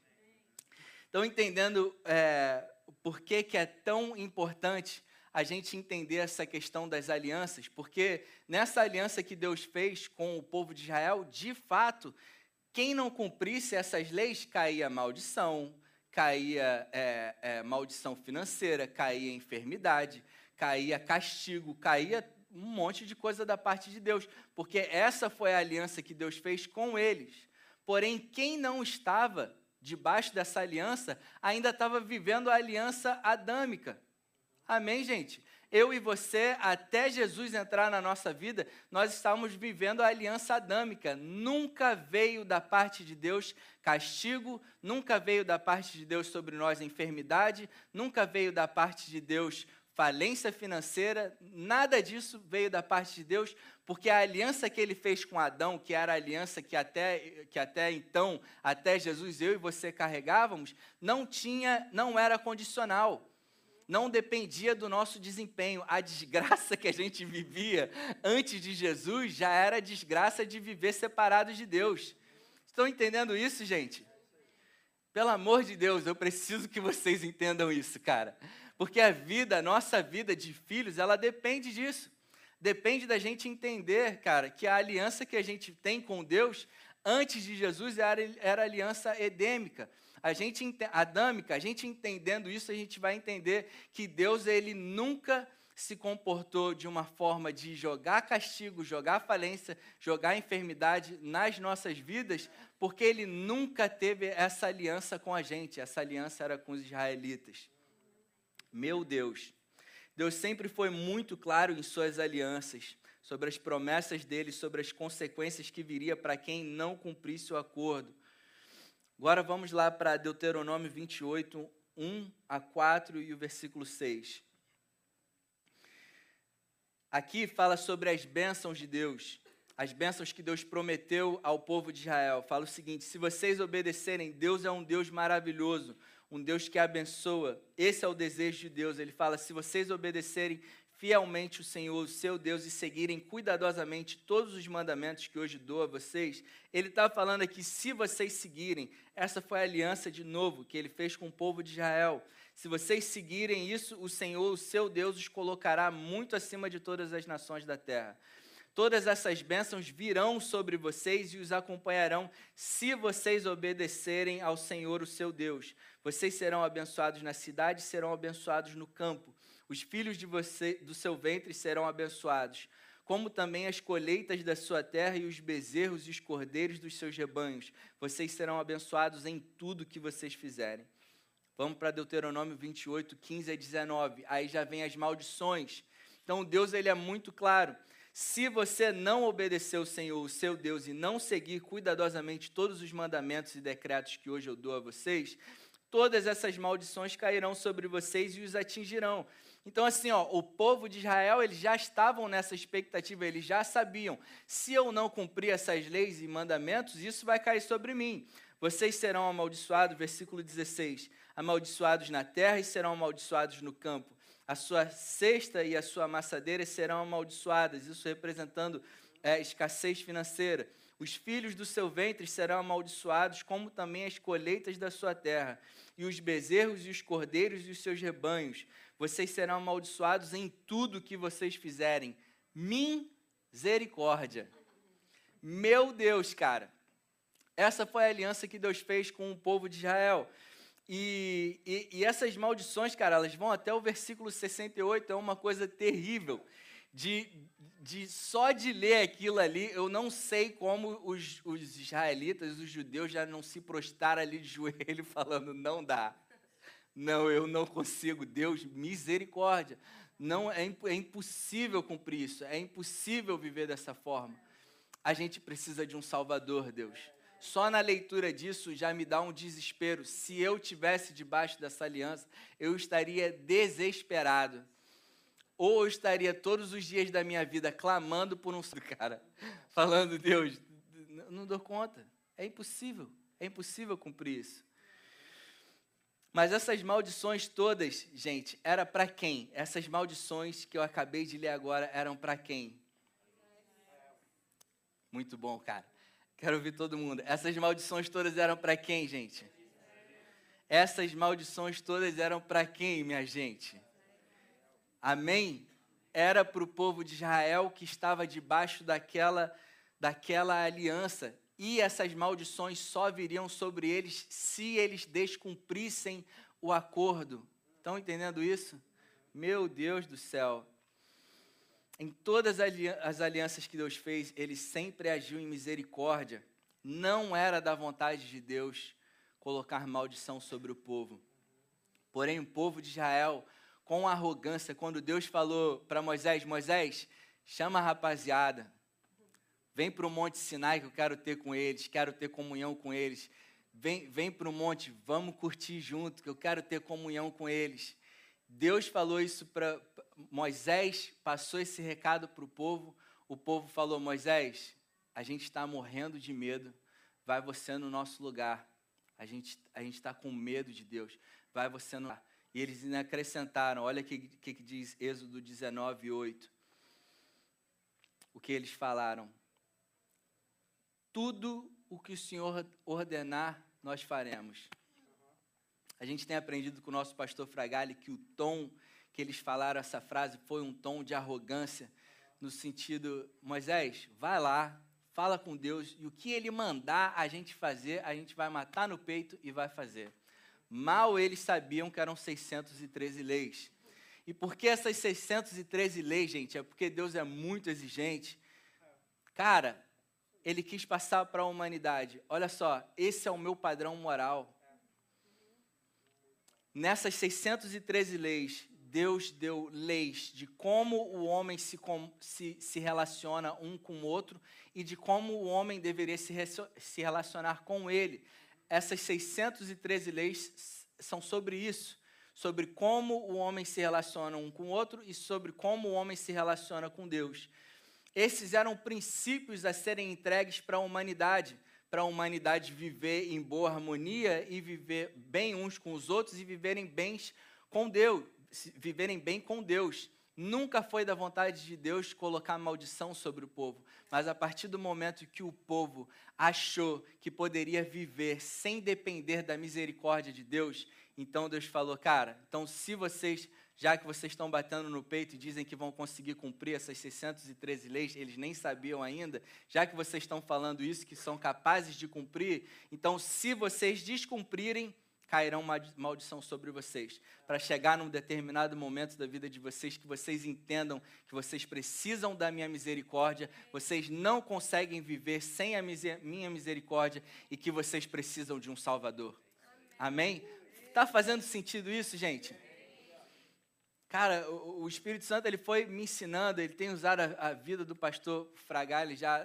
Estão entendendo é, por que, que é tão importante a gente entender essa questão das alianças, porque nessa aliança que Deus fez com o povo de Israel, de fato, quem não cumprisse essas leis caía maldição, caía é, é, maldição financeira, caía enfermidade, caía castigo, caía um monte de coisa da parte de Deus, porque essa foi a aliança que Deus fez com eles. Porém, quem não estava debaixo dessa aliança ainda estava vivendo a aliança adâmica. Amém, gente? Eu e você, até Jesus entrar na nossa vida, nós estávamos vivendo a aliança adâmica. Nunca veio da parte de Deus castigo, nunca veio da parte de Deus sobre nós enfermidade, nunca veio da parte de Deus falência financeira, nada disso veio da parte de Deus, porque a aliança que ele fez com Adão, que era a aliança que até, que até então, até Jesus, eu e você carregávamos, não tinha, não era condicional. Não dependia do nosso desempenho. A desgraça que a gente vivia antes de Jesus já era a desgraça de viver separados de Deus. Estão entendendo isso, gente? Pelo amor de Deus, eu preciso que vocês entendam isso, cara. Porque a vida, a nossa vida de filhos, ela depende disso. Depende da gente entender, cara, que a aliança que a gente tem com Deus antes de Jesus era, era aliança edêmica. A gente adâmica, a gente entendendo isso, a gente vai entender que Deus ele nunca se comportou de uma forma de jogar castigo, jogar falência, jogar enfermidade nas nossas vidas, porque ele nunca teve essa aliança com a gente. Essa aliança era com os israelitas. Meu Deus. Deus sempre foi muito claro em suas alianças, sobre as promessas dele, sobre as consequências que viria para quem não cumprisse o acordo. Agora vamos lá para Deuteronômio 28, 1 a 4 e o versículo 6. Aqui fala sobre as bênçãos de Deus, as bênçãos que Deus prometeu ao povo de Israel. Fala o seguinte: se vocês obedecerem, Deus é um Deus maravilhoso, um Deus que abençoa. Esse é o desejo de Deus. Ele fala: se vocês obedecerem fielmente o Senhor, o seu Deus, e seguirem cuidadosamente todos os mandamentos que hoje dou a vocês, ele está falando aqui: se vocês seguirem, essa foi a aliança de novo que ele fez com o povo de Israel. Se vocês seguirem isso, o Senhor, o seu Deus, os colocará muito acima de todas as nações da terra. Todas essas bênçãos virão sobre vocês e os acompanharão se vocês obedecerem ao Senhor, o seu Deus. Vocês serão abençoados na cidade, serão abençoados no campo. Os filhos de você, do seu ventre serão abençoados, como também as colheitas da sua terra e os bezerros e os cordeiros dos seus rebanhos. Vocês serão abençoados em tudo que vocês fizerem. Vamos para Deuteronômio 28, 15 a 19. Aí já vem as maldições. Então Deus ele é muito claro. Se você não obedecer o Senhor, o seu Deus, e não seguir cuidadosamente todos os mandamentos e decretos que hoje eu dou a vocês, todas essas maldições cairão sobre vocês e os atingirão. Então, assim, ó, o povo de Israel, eles já estavam nessa expectativa, eles já sabiam, se eu não cumprir essas leis e mandamentos, isso vai cair sobre mim. Vocês serão amaldiçoados, versículo 16, amaldiçoados na terra e serão amaldiçoados no campo a sua cesta e a sua amassadeira serão amaldiçoadas, isso representando é, escassez financeira. Os filhos do seu ventre serão amaldiçoados, como também as colheitas da sua terra, e os bezerros e os cordeiros e os seus rebanhos. Vocês serão amaldiçoados em tudo que vocês fizerem. Misericórdia. Meu Deus, cara. Essa foi a aliança que Deus fez com o povo de Israel. E, e, e, essas maldições, cara, elas vão até o versículo 68, é uma coisa terrível. De, de só de ler aquilo ali, eu não sei como os, os israelitas, os judeus já não se prostaram ali de joelho falando, não dá. Não, eu não consigo. Deus, misericórdia. Não é, é impossível cumprir isso. É impossível viver dessa forma. A gente precisa de um Salvador, Deus. Só na leitura disso já me dá um desespero. Se eu tivesse debaixo dessa aliança, eu estaria desesperado. Ou eu estaria todos os dias da minha vida clamando por um cara, falando, Deus, não dou conta. É impossível. É impossível cumprir isso. Mas essas maldições todas, gente, era para quem? Essas maldições que eu acabei de ler agora eram para quem? Muito bom, cara. Quero ouvir todo mundo. Essas maldições todas eram para quem, gente? Essas maldições todas eram para quem, minha gente? Amém? Era para o povo de Israel que estava debaixo daquela, daquela aliança. e essas maldições só viriam sobre eles se eles descumprissem o acordo. Estão entendendo isso? Meu Deus do céu. Em todas as alianças que Deus fez, ele sempre agiu em misericórdia. Não era da vontade de Deus colocar maldição sobre o povo. Porém, o povo de Israel, com arrogância, quando Deus falou para Moisés: Moisés, chama a rapaziada, vem para o Monte Sinai que eu quero ter com eles, quero ter comunhão com eles. Vem, vem para o monte, vamos curtir junto, que eu quero ter comunhão com eles. Deus falou isso para Moisés, passou esse recado para o povo. O povo falou: Moisés, a gente está morrendo de medo, vai você no nosso lugar. A gente a está com medo de Deus, vai você no. E eles acrescentaram: olha o que, que, que diz Êxodo 19, 8. O que eles falaram: Tudo o que o Senhor ordenar, nós faremos. A gente tem aprendido com o nosso pastor Fragali que o tom que eles falaram essa frase foi um tom de arrogância, no sentido, Moisés, vai lá, fala com Deus e o que ele mandar a gente fazer, a gente vai matar no peito e vai fazer. Mal eles sabiam que eram 613 leis. E por que essas 613 leis, gente? É porque Deus é muito exigente. Cara, ele quis passar para a humanidade. Olha só, esse é o meu padrão moral. Nessas 613 leis, Deus deu leis de como o homem se, se, se relaciona um com o outro e de como o homem deveria se, se relacionar com ele. Essas 613 leis são sobre isso, sobre como o homem se relaciona um com o outro e sobre como o homem se relaciona com Deus. Esses eram princípios a serem entregues para a humanidade, para a humanidade viver em boa harmonia e viver bem uns com os outros e viverem bens com Deus viverem bem com Deus. Nunca foi da vontade de Deus colocar maldição sobre o povo, mas a partir do momento que o povo achou que poderia viver sem depender da misericórdia de Deus, então Deus falou: Cara, então se vocês, já que vocês estão batendo no peito e dizem que vão conseguir cumprir essas 613 leis, eles nem sabiam ainda, já que vocês estão falando isso, que são capazes de cumprir, então se vocês descumprirem, cairão maldição sobre vocês, para chegar num determinado momento da vida de vocês que vocês entendam que vocês precisam da minha misericórdia, vocês não conseguem viver sem a minha misericórdia e que vocês precisam de um Salvador. Amém? Tá fazendo sentido isso, gente? Cara, o Espírito Santo ele foi me ensinando, ele tem usado a, a vida do pastor Fragale já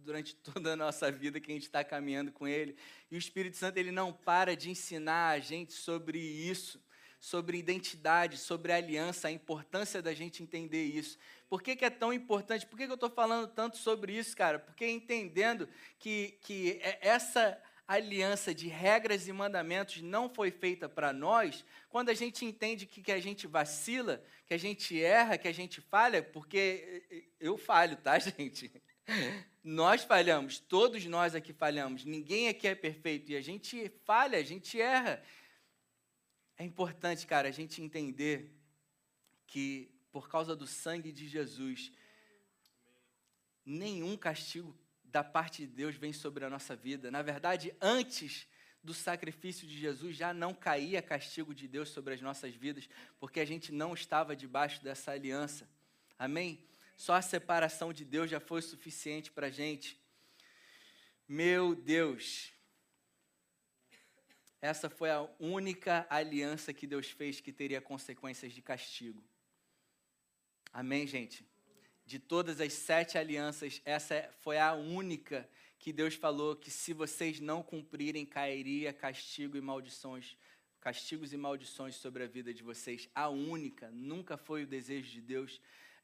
durante toda a nossa vida que a gente está caminhando com Ele. E o Espírito Santo ele não para de ensinar a gente sobre isso, sobre identidade, sobre aliança, a importância da gente entender isso. Por que, que é tão importante? Por que, que eu estou falando tanto sobre isso, cara? Porque entendendo que, que é essa aliança de regras e mandamentos não foi feita para nós, quando a gente entende que, que a gente vacila, que a gente erra, que a gente falha, porque eu falho, tá, gente? Nós falhamos, todos nós aqui falhamos, ninguém aqui é perfeito e a gente falha, a gente erra. É importante, cara, a gente entender que por causa do sangue de Jesus, nenhum castigo da parte de Deus vem sobre a nossa vida. Na verdade, antes do sacrifício de Jesus já não caía castigo de Deus sobre as nossas vidas, porque a gente não estava debaixo dessa aliança. Amém? Só a separação de Deus já foi suficiente para a gente. Meu Deus, essa foi a única aliança que Deus fez que teria consequências de castigo. Amém, gente? De todas as sete alianças, essa foi a única que Deus falou que se vocês não cumprirem, cairia castigo e maldições, castigos e maldições sobre a vida de vocês. A única, nunca foi o desejo de Deus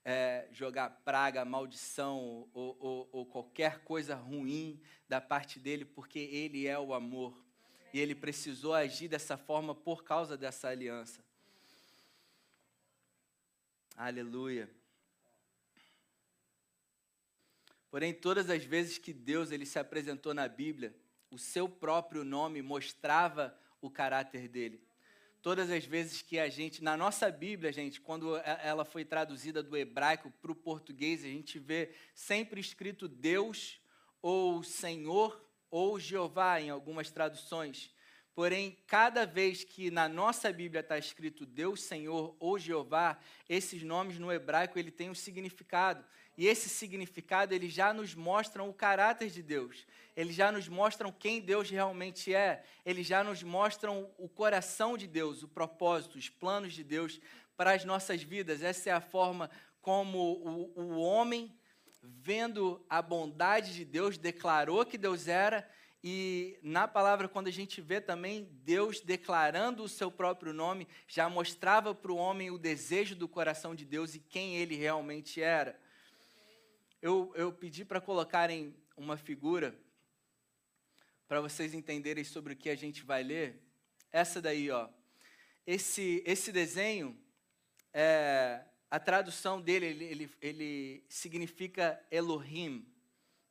é, jogar praga, maldição ou, ou, ou qualquer coisa ruim da parte dele, porque ele é o amor. E ele precisou agir dessa forma por causa dessa aliança. Aleluia. Porém, todas as vezes que Deus ele se apresentou na Bíblia, o seu próprio nome mostrava o caráter dele todas as vezes que a gente, na nossa Bíblia, gente, quando ela foi traduzida do hebraico para o português, a gente vê sempre escrito Deus ou Senhor ou Jeová em algumas traduções. Porém, cada vez que na nossa Bíblia está escrito Deus, Senhor ou Jeová, esses nomes no hebraico ele tem um significado. E esse significado eles já nos mostram o caráter de Deus. Eles já nos mostram quem Deus realmente é. Eles já nos mostram o coração de Deus, o propósito, os planos de Deus para as nossas vidas. Essa é a forma como o, o homem, vendo a bondade de Deus, declarou que Deus era e na palavra, quando a gente vê também Deus declarando o seu próprio nome, já mostrava para o homem o desejo do coração de Deus e quem ele realmente era. Eu, eu pedi para colocarem uma figura para vocês entenderem sobre o que a gente vai ler. Essa daí, ó. Esse, esse desenho, é, a tradução dele, ele, ele, ele significa Elohim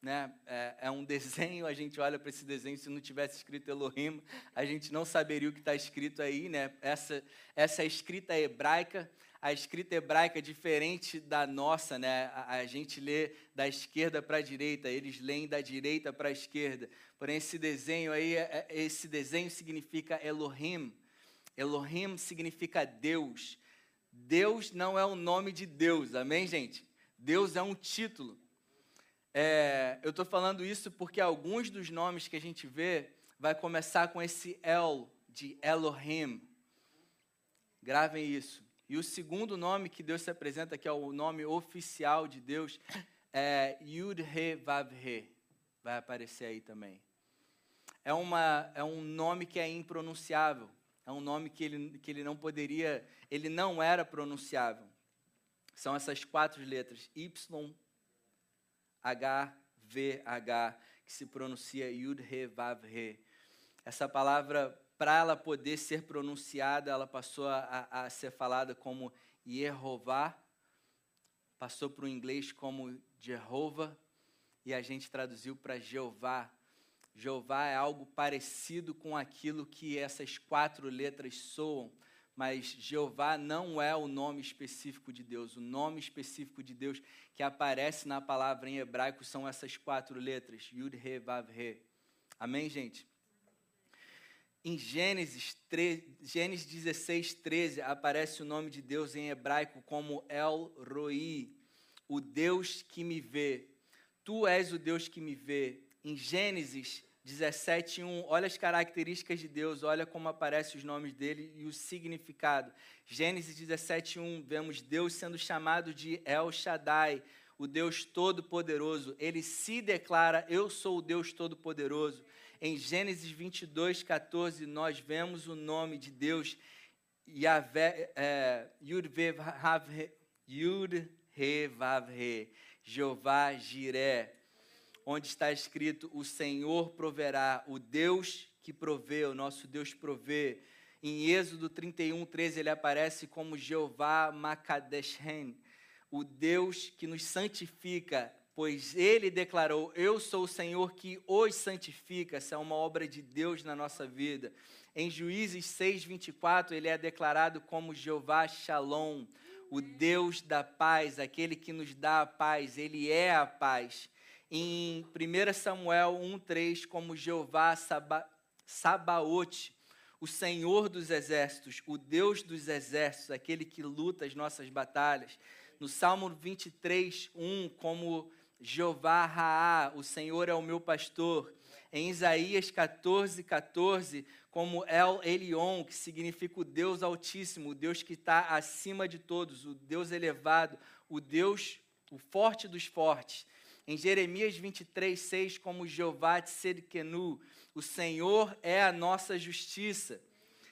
né? É, é, um desenho, a gente olha para esse desenho, se não tivesse escrito Elohim, a gente não saberia o que está escrito aí, né? Essa, essa é escrita hebraica, a escrita hebraica é diferente da nossa, né? A, a gente lê da esquerda para a direita, eles leem da direita para a esquerda. Porém, esse desenho aí, é, é, esse desenho significa Elohim. Elohim significa Deus. Deus não é o nome de Deus, amém, gente? Deus é um título. É, eu estou falando isso porque alguns dos nomes que a gente vê vai começar com esse El de Elohim. Gravem isso. E o segundo nome que Deus se apresenta, que é o nome oficial de Deus, é Yud-He-Vav-He. Vai aparecer aí também. É, uma, é um nome que é impronunciável. É um nome que ele, que ele não poderia, ele não era pronunciável. São essas quatro letras, Y, HVH, que se pronuncia Yud He Vav He. Essa palavra, para ela poder ser pronunciada, ela passou a, a ser falada como Yehová, passou para o inglês como Jehovah, e a gente traduziu para Jeová. Jeová é algo parecido com aquilo que essas quatro letras soam, mas Jeová não é o nome específico de Deus. O nome específico de Deus que aparece na palavra em hebraico são essas quatro letras: Yud, He, Vav, He. Amém, gente? Em Gênesis, 3, Gênesis 16, 13, aparece o nome de Deus em hebraico como El Roi, o Deus que me vê. Tu és o Deus que me vê. Em Gênesis 17:1, olha as características de Deus, olha como aparecem os nomes dele e o significado. Gênesis 17:1, vemos Deus sendo chamado de El Shaddai, o Deus todo-poderoso. Ele se declara: "Eu sou o Deus todo-poderoso". Em Gênesis 22:14, nós vemos o nome de Deus é, Yud He Vav He, Jeová Jireh onde está escrito: O Senhor proverá, o Deus que provê, o nosso Deus provê. Em Êxodo 31, 13, ele aparece como Jeová Makadeshen, o Deus que nos santifica, pois ele declarou: Eu sou o Senhor que os santifica. Essa é uma obra de Deus na nossa vida. Em Juízes 6, 24, ele é declarado como Jeová Shalom, o Deus da paz, aquele que nos dá a paz, ele é a paz em 1 Samuel 1,3 como Jeová Saba, Sabaote, o Senhor dos exércitos, o Deus dos exércitos, aquele que luta as nossas batalhas. No Salmo 23, 1, como Jeová Raá, o Senhor é o meu pastor. Em Isaías 14, 14, como El Elion, que significa o Deus Altíssimo, o Deus que está acima de todos, o Deus elevado, o Deus, o forte dos fortes. Em Jeremias 23, 6, como Jeová Tsedkenu, o Senhor é a nossa justiça.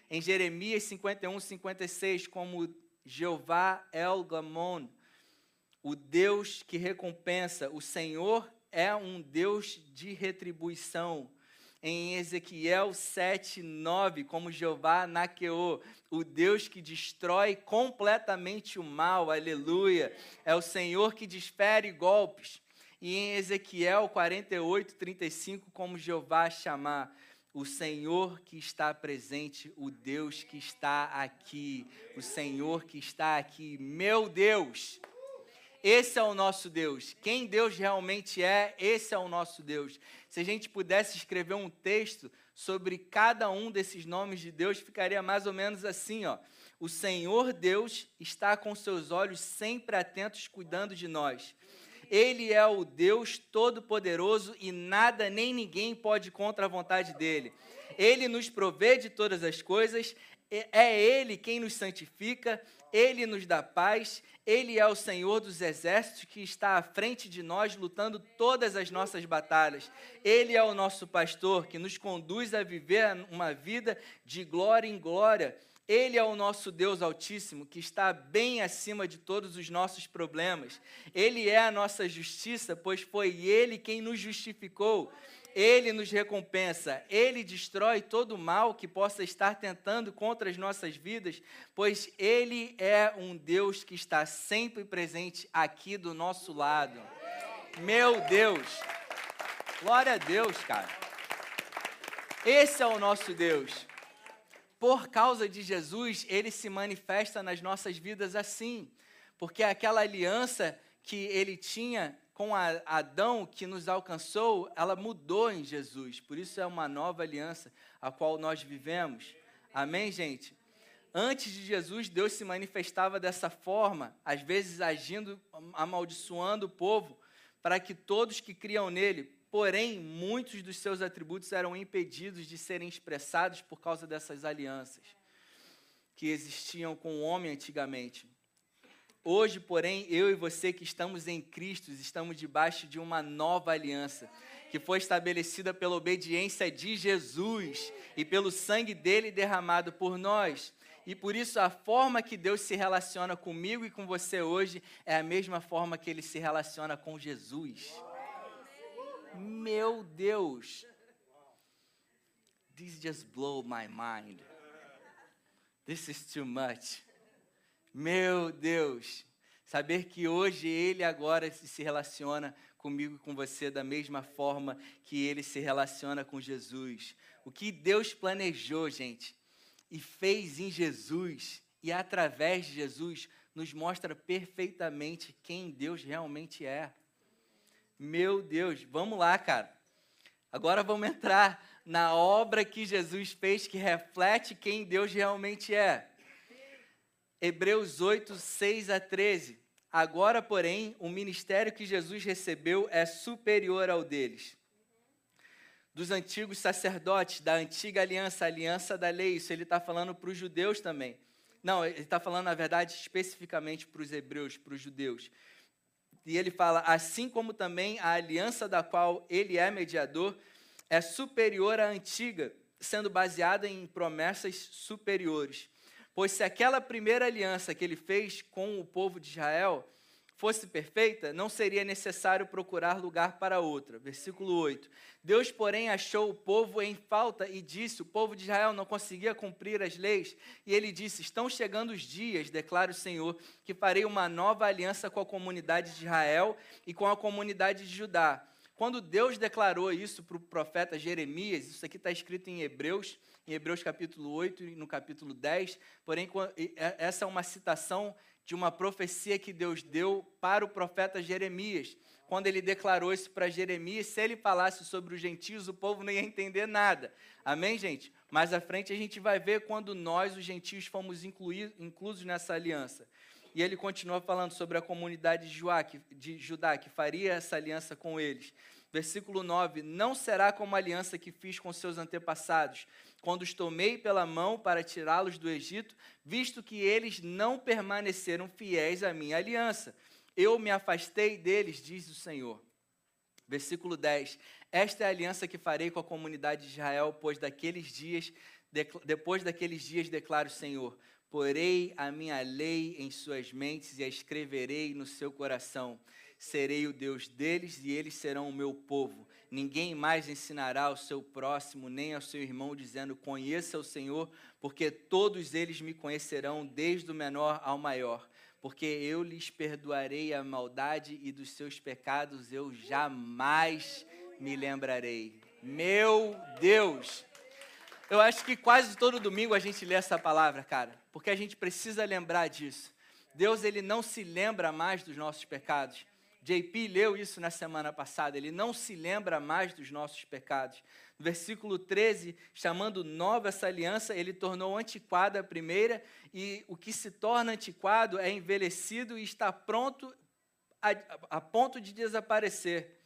Em Jeremias 51, 56, como Jeová El Gamon, o Deus que recompensa, o Senhor é um Deus de retribuição. Em Ezequiel 7, 9, como Jeová Naqueô, o Deus que destrói completamente o mal, aleluia. É o Senhor que desfere golpes e em Ezequiel 48, 35, como Jeová chamar o Senhor que está presente, o Deus que está aqui, o Senhor que está aqui, meu Deus. Esse é o nosso Deus. Quem Deus realmente é, esse é o nosso Deus. Se a gente pudesse escrever um texto sobre cada um desses nomes de Deus, ficaria mais ou menos assim, ó. O Senhor Deus está com seus olhos sempre atentos, cuidando de nós. Ele é o Deus todo-poderoso e nada nem ninguém pode contra a vontade dele. Ele nos provê de todas as coisas, é Ele quem nos santifica, Ele nos dá paz, Ele é o Senhor dos exércitos que está à frente de nós, lutando todas as nossas batalhas. Ele é o nosso pastor que nos conduz a viver uma vida de glória em glória. Ele é o nosso Deus Altíssimo, que está bem acima de todos os nossos problemas. Ele é a nossa justiça, pois foi Ele quem nos justificou. Ele nos recompensa, Ele destrói todo o mal que possa estar tentando contra as nossas vidas, pois Ele é um Deus que está sempre presente aqui do nosso lado. Meu Deus! Glória a Deus, cara. Esse é o nosso Deus. Por causa de Jesus, ele se manifesta nas nossas vidas assim, porque aquela aliança que ele tinha com Adão que nos alcançou, ela mudou em Jesus. Por isso é uma nova aliança a qual nós vivemos. Amém, gente? Antes de Jesus, Deus se manifestava dessa forma, às vezes agindo, amaldiçoando o povo, para que todos que criam nele, porém, muitos dos seus atributos eram impedidos de serem expressados por causa dessas alianças que existiam com o homem antigamente. Hoje, porém, eu e você que estamos em Cristo, estamos debaixo de uma nova aliança, que foi estabelecida pela obediência de Jesus e pelo sangue dele derramado por nós. E por isso a forma que Deus se relaciona comigo e com você hoje é a mesma forma que ele se relaciona com Jesus. Meu Deus. This just blow my mind. This is too much. Meu Deus, saber que hoje Ele agora se relaciona comigo e com você da mesma forma que Ele se relaciona com Jesus. O que Deus planejou, gente, e fez em Jesus e através de Jesus, nos mostra perfeitamente quem Deus realmente é. Meu Deus, vamos lá, cara. Agora vamos entrar na obra que Jesus fez que reflete quem Deus realmente é. Hebreus 8, 6 a 13. Agora, porém, o ministério que Jesus recebeu é superior ao deles. Dos antigos sacerdotes, da antiga aliança, aliança da lei, isso ele está falando para os judeus também. Não, ele está falando, na verdade, especificamente para os hebreus, para os judeus. E ele fala: assim como também a aliança da qual ele é mediador é superior à antiga, sendo baseada em promessas superiores. Pois se aquela primeira aliança que ele fez com o povo de Israel fosse perfeita, não seria necessário procurar lugar para outra. Versículo 8. Deus, porém, achou o povo em falta e disse: O povo de Israel não conseguia cumprir as leis. E ele disse: Estão chegando os dias, declara o Senhor, que farei uma nova aliança com a comunidade de Israel e com a comunidade de Judá. Quando Deus declarou isso para o profeta Jeremias, isso aqui está escrito em Hebreus em Hebreus capítulo 8 e no capítulo 10. Porém, essa é uma citação de uma profecia que Deus deu para o profeta Jeremias. Quando ele declarou isso para Jeremias, se ele falasse sobre os gentios, o povo não ia entender nada. Amém, gente? Mais à frente a gente vai ver quando nós, os gentios, fomos incluídos nessa aliança. E ele continua falando sobre a comunidade de Judá, que faria essa aliança com eles. Versículo 9: Não será como a aliança que fiz com seus antepassados, quando os tomei pela mão para tirá-los do Egito, visto que eles não permaneceram fiéis à minha aliança. Eu me afastei deles, diz o Senhor. Versículo 10: Esta é a aliança que farei com a comunidade de Israel, pois daqueles dias, depois daqueles dias, declara o Senhor: Porei a minha lei em suas mentes e a escreverei no seu coração. Serei o Deus deles e eles serão o meu povo Ninguém mais ensinará ao seu próximo, nem ao seu irmão, dizendo: Conheça o Senhor, porque todos eles me conhecerão, desde o menor ao maior. Porque eu lhes perdoarei a maldade e dos seus pecados eu jamais me lembrarei. Meu Deus! Eu acho que quase todo domingo a gente lê essa palavra, cara, porque a gente precisa lembrar disso Deus ele não se lembra mais dos nossos pecados. JP leu isso na semana passada, ele não se lembra mais dos nossos pecados. No versículo 13, chamando nova essa aliança, ele tornou antiquada a primeira, e o que se torna antiquado é envelhecido e está pronto a, a ponto de desaparecer.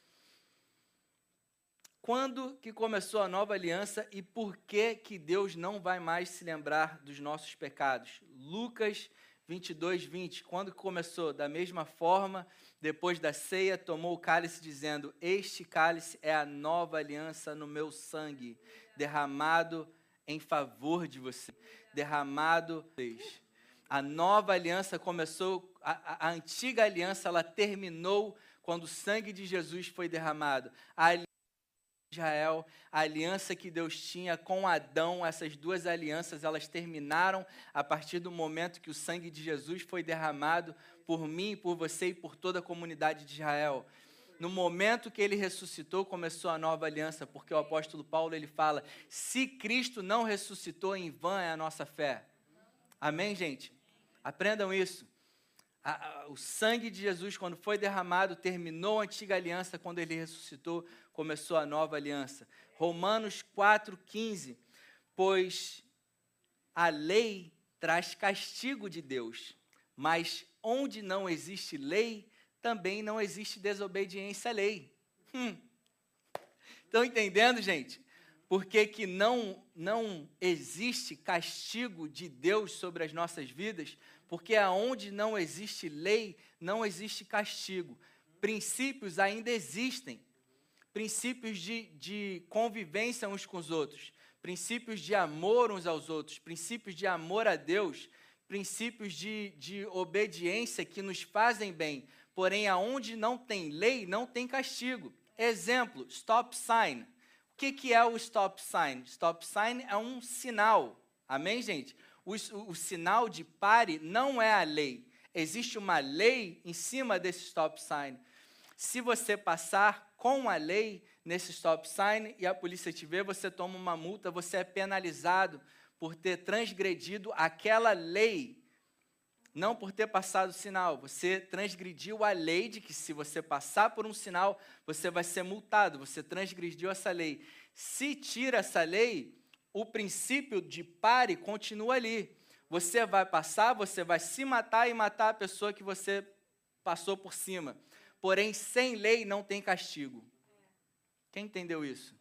Quando que começou a nova aliança e por que que Deus não vai mais se lembrar dos nossos pecados? Lucas 22, 20. Quando começou? Da mesma forma, depois da ceia, tomou o cálice, dizendo: Este cálice é a nova aliança no meu sangue, derramado em favor de você. Derramado. A nova aliança começou, a, a antiga aliança, ela terminou quando o sangue de Jesus foi derramado. A Israel, a aliança que Deus tinha com Adão, essas duas alianças, elas terminaram a partir do momento que o sangue de Jesus foi derramado por mim, por você e por toda a comunidade de Israel. No momento que ele ressuscitou, começou a nova aliança, porque o apóstolo Paulo ele fala: "Se Cristo não ressuscitou, em vão é a nossa fé". Amém, gente? Aprendam isso. o sangue de Jesus, quando foi derramado, terminou a antiga aliança. Quando ele ressuscitou, começou a nova aliança. Romanos 4,15. Pois a lei traz castigo de Deus, mas onde não existe lei, também não existe desobediência à lei. Hum. Estão entendendo, gente? Por que, que não, não existe castigo de Deus sobre as nossas vidas? Porque aonde não existe lei, não existe castigo. Princípios ainda existem princípios de, de convivência uns com os outros, princípios de amor uns aos outros, princípios de amor a Deus, princípios de, de obediência que nos fazem bem. Porém, aonde não tem lei, não tem castigo. Exemplo, stop sign. O que, que é o stop sign? Stop sign é um sinal. Amém, gente? O, o, o sinal de pare não é a lei. Existe uma lei em cima desse stop sign. Se você passar com a lei nesse stop sign e a polícia te vê, você toma uma multa, você é penalizado por ter transgredido aquela lei, não por ter passado o sinal. Você transgrediu a lei de que se você passar por um sinal, você vai ser multado, você transgrediu essa lei. Se tira essa lei, o princípio de pare continua ali. Você vai passar, você vai se matar e matar a pessoa que você passou por cima porém sem lei não tem castigo. Quem entendeu isso?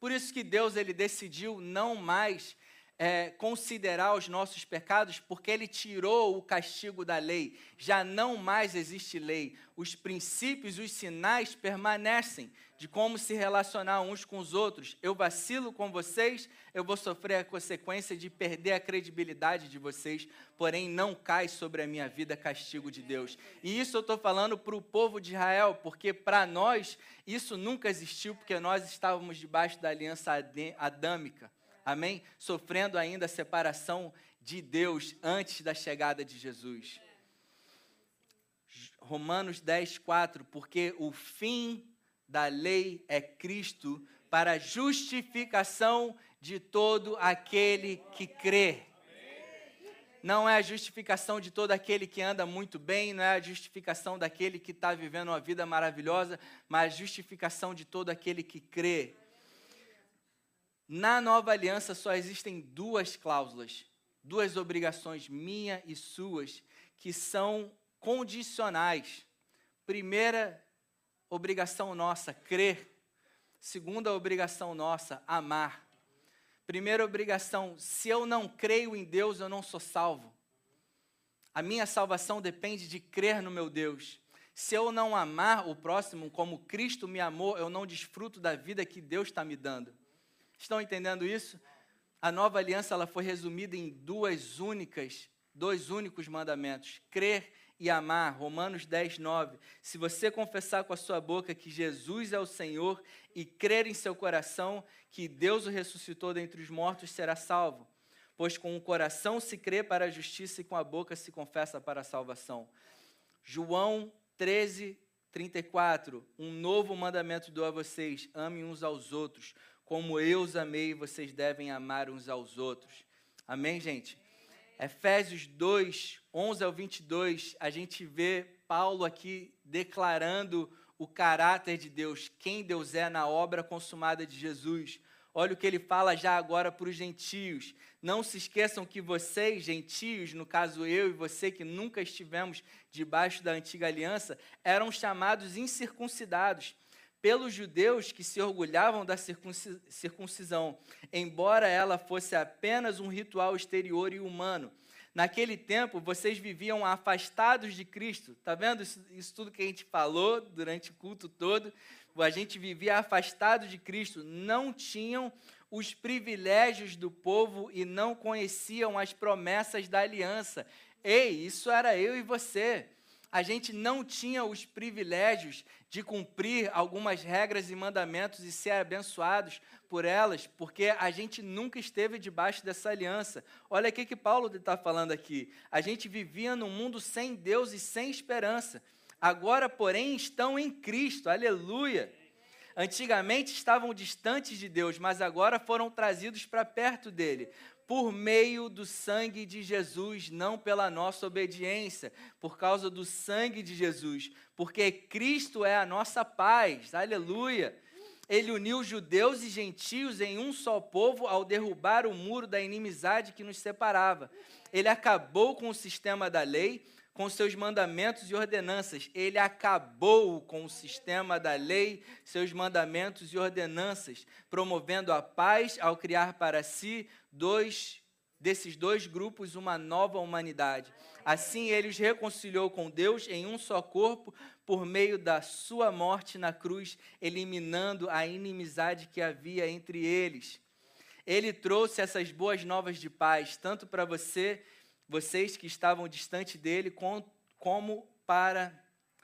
Por isso que Deus ele decidiu não mais é, considerar os nossos pecados, porque ele tirou o castigo da lei. Já não mais existe lei. Os princípios, os sinais permanecem de como se relacionar uns com os outros. Eu vacilo com vocês, eu vou sofrer a consequência de perder a credibilidade de vocês, porém não cai sobre a minha vida castigo de Deus. E isso eu estou falando para o povo de Israel, porque para nós isso nunca existiu, porque nós estávamos debaixo da aliança adâmica amém? Sofrendo ainda a separação de Deus antes da chegada de Jesus. Romanos 10, 4, porque o fim da lei é Cristo para a justificação de todo aquele que crê. Não é a justificação de todo aquele que anda muito bem, não é a justificação daquele que está vivendo uma vida maravilhosa, mas a justificação de todo aquele que crê. Na nova aliança só existem duas cláusulas, duas obrigações, minha e suas, que são condicionais. Primeira obrigação nossa, crer. Segunda obrigação nossa, amar. Primeira obrigação, se eu não creio em Deus, eu não sou salvo. A minha salvação depende de crer no meu Deus. Se eu não amar o próximo como Cristo me amou, eu não desfruto da vida que Deus está me dando. Estão entendendo isso? A nova aliança ela foi resumida em duas únicas, dois únicos mandamentos: crer e amar. Romanos 10, 9. Se você confessar com a sua boca que Jesus é o Senhor e crer em seu coração que Deus o ressuscitou dentre os mortos, será salvo. Pois com o coração se crê para a justiça e com a boca se confessa para a salvação. João 13, 34. Um novo mandamento dou a vocês: amem uns aos outros como eu os amei, vocês devem amar uns aos outros. Amém, gente? Efésios 2, 11 ao 22, a gente vê Paulo aqui declarando o caráter de Deus, quem Deus é na obra consumada de Jesus. Olha o que ele fala já agora para os gentios. Não se esqueçam que vocês, gentios, no caso eu e você que nunca estivemos debaixo da antiga aliança, eram chamados incircuncidados pelos judeus que se orgulhavam da circuncisão, embora ela fosse apenas um ritual exterior e humano. Naquele tempo, vocês viviam afastados de Cristo. Está vendo isso, isso, tudo que a gente falou durante o culto todo? A gente vivia afastado de Cristo. Não tinham os privilégios do povo e não conheciam as promessas da aliança. Ei, isso era eu e você a gente não tinha os privilégios de cumprir algumas regras e mandamentos e ser abençoados por elas, porque a gente nunca esteve debaixo dessa aliança. Olha o que Paulo está falando aqui. A gente vivia num mundo sem Deus e sem esperança. Agora, porém, estão em Cristo. Aleluia. Antigamente estavam distantes de Deus, mas agora foram trazidos para perto dele por meio do sangue de Jesus, não pela nossa obediência, por causa do sangue de Jesus, porque Cristo é a nossa paz, aleluia. Ele uniu judeus e gentios em um só povo ao derrubar o muro da inimizade que nos separava. Ele acabou com o sistema da lei, com seus mandamentos e ordenanças. Ele acabou com o sistema da lei, seus mandamentos e ordenanças, promovendo a paz ao criar para si dois desses dois grupos uma nova humanidade. Assim ele os reconciliou com Deus em um só corpo por meio da sua morte na cruz, eliminando a inimizade que havia entre eles. Ele trouxe essas boas novas de paz tanto para você, vocês que estavam distante dele, como para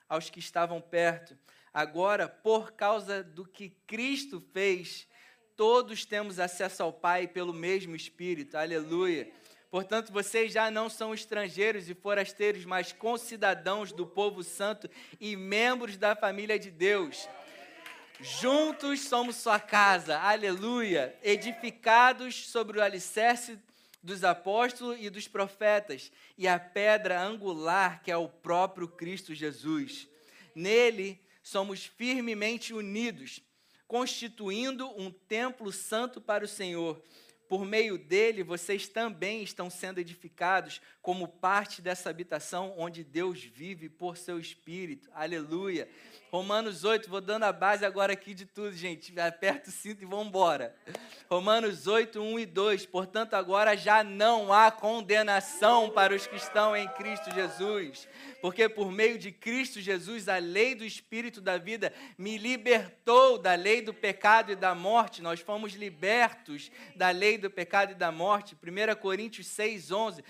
aos que estavam perto. Agora, por causa do que Cristo fez, todos temos acesso ao Pai pelo mesmo Espírito. Aleluia. Portanto, vocês já não são estrangeiros e forasteiros, mas concidadãos do povo santo e membros da família de Deus. Juntos somos sua casa, aleluia, edificados sobre o alicerce dos apóstolos e dos profetas, e a pedra angular que é o próprio Cristo Jesus. Nele somos firmemente unidos constituindo um templo santo para o Senhor. Por meio dele, vocês também estão sendo edificados como parte dessa habitação onde Deus vive por seu Espírito. Aleluia. Romanos 8, vou dando a base agora aqui de tudo, gente. Aperta o cinto e vamos embora. Romanos 8, 1 e 2. Portanto, agora já não há condenação para os que estão em Cristo Jesus. Porque por meio de Cristo Jesus, a lei do Espírito da vida me libertou da lei do pecado e da morte. Nós fomos libertos da lei do pecado e da morte. 1 Coríntios 6, 11.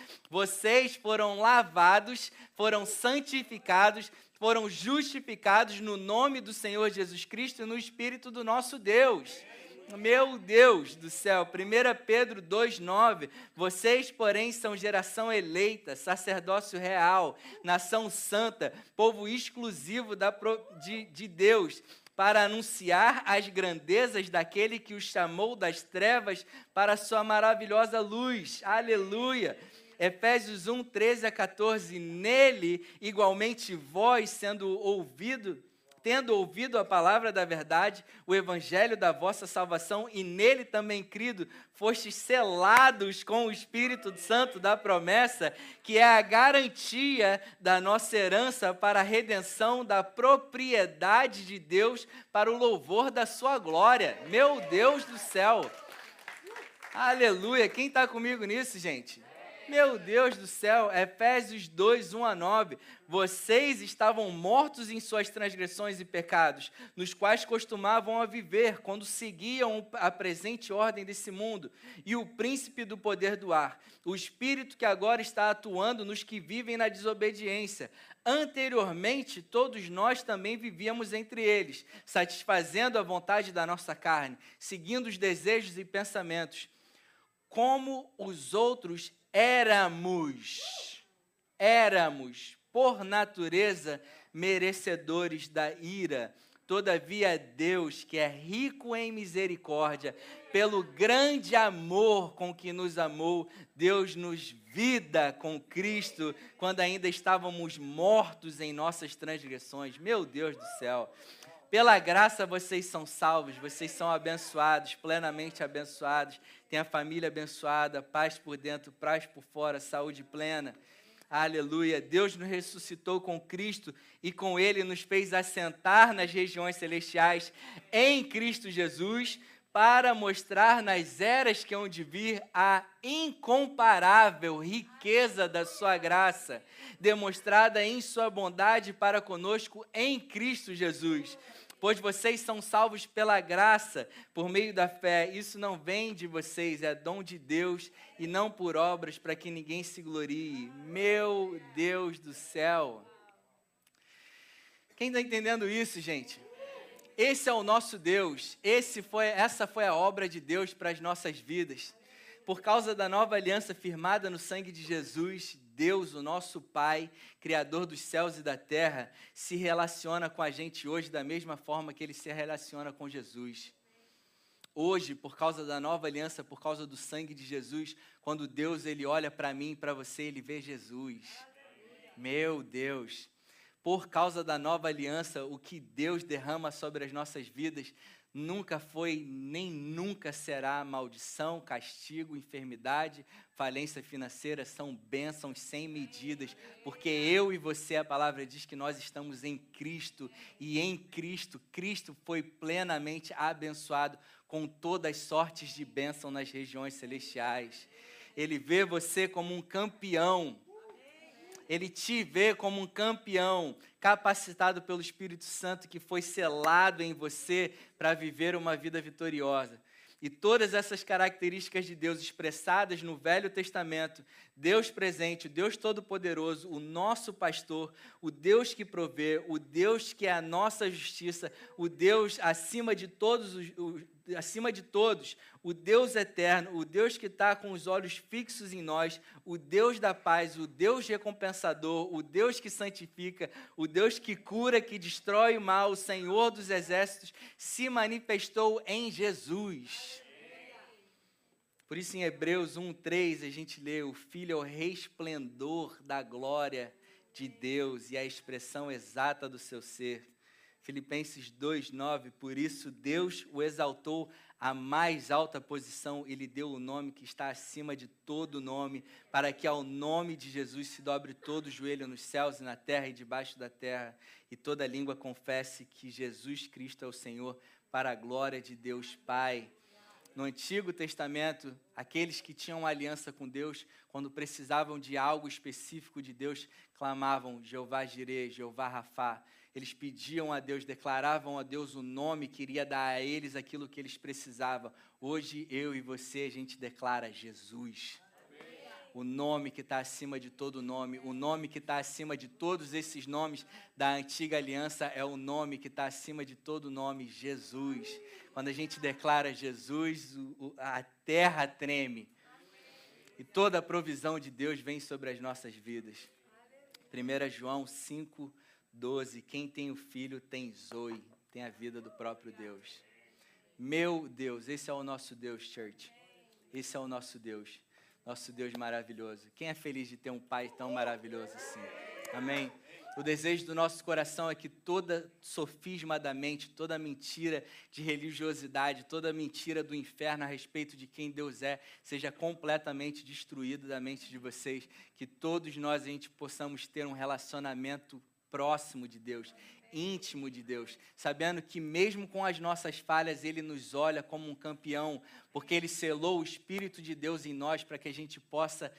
Vocês foram lavados, foram santificados foram justificados no nome do Senhor Jesus Cristo e no Espírito do nosso Deus. Meu Deus do céu, 1 Pedro 2,9: Vocês, porém, são geração eleita, sacerdócio real, nação santa, povo exclusivo da, de, de Deus, para anunciar as grandezas daquele que os chamou das trevas para a sua maravilhosa luz. Aleluia! Efésios 1, 13 a 14, nele, igualmente vós, sendo ouvido, tendo ouvido a palavra da verdade, o evangelho da vossa salvação, e nele também crido, fostes selados com o Espírito Santo da promessa, que é a garantia da nossa herança para a redenção da propriedade de Deus, para o louvor da sua glória. Meu Deus do céu! Aleluia! Quem está comigo nisso, gente? Meu Deus do céu, Efésios 2, 1 a 9. Vocês estavam mortos em suas transgressões e pecados, nos quais costumavam a viver quando seguiam a presente ordem desse mundo e o príncipe do poder do ar, o espírito que agora está atuando nos que vivem na desobediência. Anteriormente, todos nós também vivíamos entre eles, satisfazendo a vontade da nossa carne, seguindo os desejos e pensamentos. Como os outros éramos, éramos, por natureza, merecedores da ira. Todavia, Deus, que é rico em misericórdia, pelo grande amor com que nos amou, Deus nos vida com Cristo quando ainda estávamos mortos em nossas transgressões. Meu Deus do céu. Pela graça vocês são salvos, vocês são abençoados, plenamente abençoados. Tem a família abençoada, paz por dentro, paz por fora, saúde plena. Aleluia. Deus nos ressuscitou com Cristo e com Ele nos fez assentar nas regiões celestiais em Cristo Jesus, para mostrar nas eras que hão de vir a incomparável riqueza da Sua graça, demonstrada em Sua bondade para conosco em Cristo Jesus pois vocês são salvos pela graça, por meio da fé. Isso não vem de vocês, é dom de Deus e não por obras para que ninguém se glorie. Meu Deus do céu. Quem está entendendo isso, gente? Esse é o nosso Deus. Esse foi, essa foi a obra de Deus para as nossas vidas. Por causa da nova aliança firmada no sangue de Jesus, Deus, o nosso Pai, Criador dos céus e da terra, se relaciona com a gente hoje da mesma forma que ele se relaciona com Jesus. Hoje, por causa da nova aliança, por causa do sangue de Jesus, quando Deus ele olha para mim e para você, ele vê Jesus. Meu Deus. Por causa da nova aliança, o que Deus derrama sobre as nossas vidas nunca foi nem nunca será maldição, castigo, enfermidade, falência financeira, são bênçãos sem medidas, porque eu e você, a palavra diz que nós estamos em Cristo e em Cristo, Cristo foi plenamente abençoado com todas as sortes de bênção nas regiões celestiais. Ele vê você como um campeão ele te vê como um campeão, capacitado pelo Espírito Santo que foi selado em você para viver uma vida vitoriosa. E todas essas características de Deus expressadas no Velho Testamento, Deus presente, Deus Todo-Poderoso, o nosso pastor, o Deus que provê, o Deus que é a nossa justiça, o Deus acima de todos os, acima de todos, o Deus eterno, o Deus que está com os olhos fixos em nós, o Deus da paz, o Deus recompensador, o Deus que santifica, o Deus que cura, que destrói o mal, o Senhor dos exércitos, se manifestou em Jesus. Por isso, em Hebreus 1,3, a gente lê: O Filho é o resplendor da glória de Deus e a expressão exata do seu ser. Filipenses 2:9, por isso Deus o exaltou à mais alta posição e lhe deu o nome que está acima de todo nome, para que ao nome de Jesus se dobre todo o joelho nos céus e na terra e debaixo da terra, e toda língua confesse que Jesus Cristo é o Senhor, para a glória de Deus Pai. No Antigo Testamento, aqueles que tinham aliança com Deus, quando precisavam de algo específico de Deus, clamavam Jeová Jireh, Jeová Rafá eles pediam a Deus, declaravam a Deus o nome, queria dar a eles aquilo que eles precisavam. Hoje, eu e você, a gente declara Jesus. O nome que está acima de todo nome, o nome que está acima de todos esses nomes da antiga aliança é o nome que está acima de todo nome, Jesus. Quando a gente declara Jesus, a terra treme. E toda a provisão de Deus vem sobre as nossas vidas. 1 João 5, 12. Quem tem o filho tem Zoe, tem a vida do próprio Deus. Meu Deus, esse é o nosso Deus, church. Esse é o nosso Deus. Nosso Deus maravilhoso. Quem é feliz de ter um pai tão maravilhoso assim? Amém. O desejo do nosso coração é que toda sofisma da mente, toda mentira de religiosidade, toda mentira do inferno a respeito de quem Deus é, seja completamente destruída da mente de vocês. Que todos nós a gente possamos ter um relacionamento próximo de Deus, íntimo de Deus, sabendo que mesmo com as nossas falhas, Ele nos olha como um campeão, porque Ele selou o Espírito de Deus em nós para que a gente possa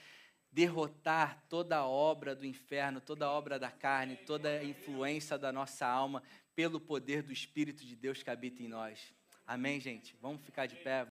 derrotar toda a obra do inferno, toda a obra da carne, toda a influência da nossa alma, pelo poder do Espírito de Deus que habita em nós. Amém, gente? Vamos ficar de pé.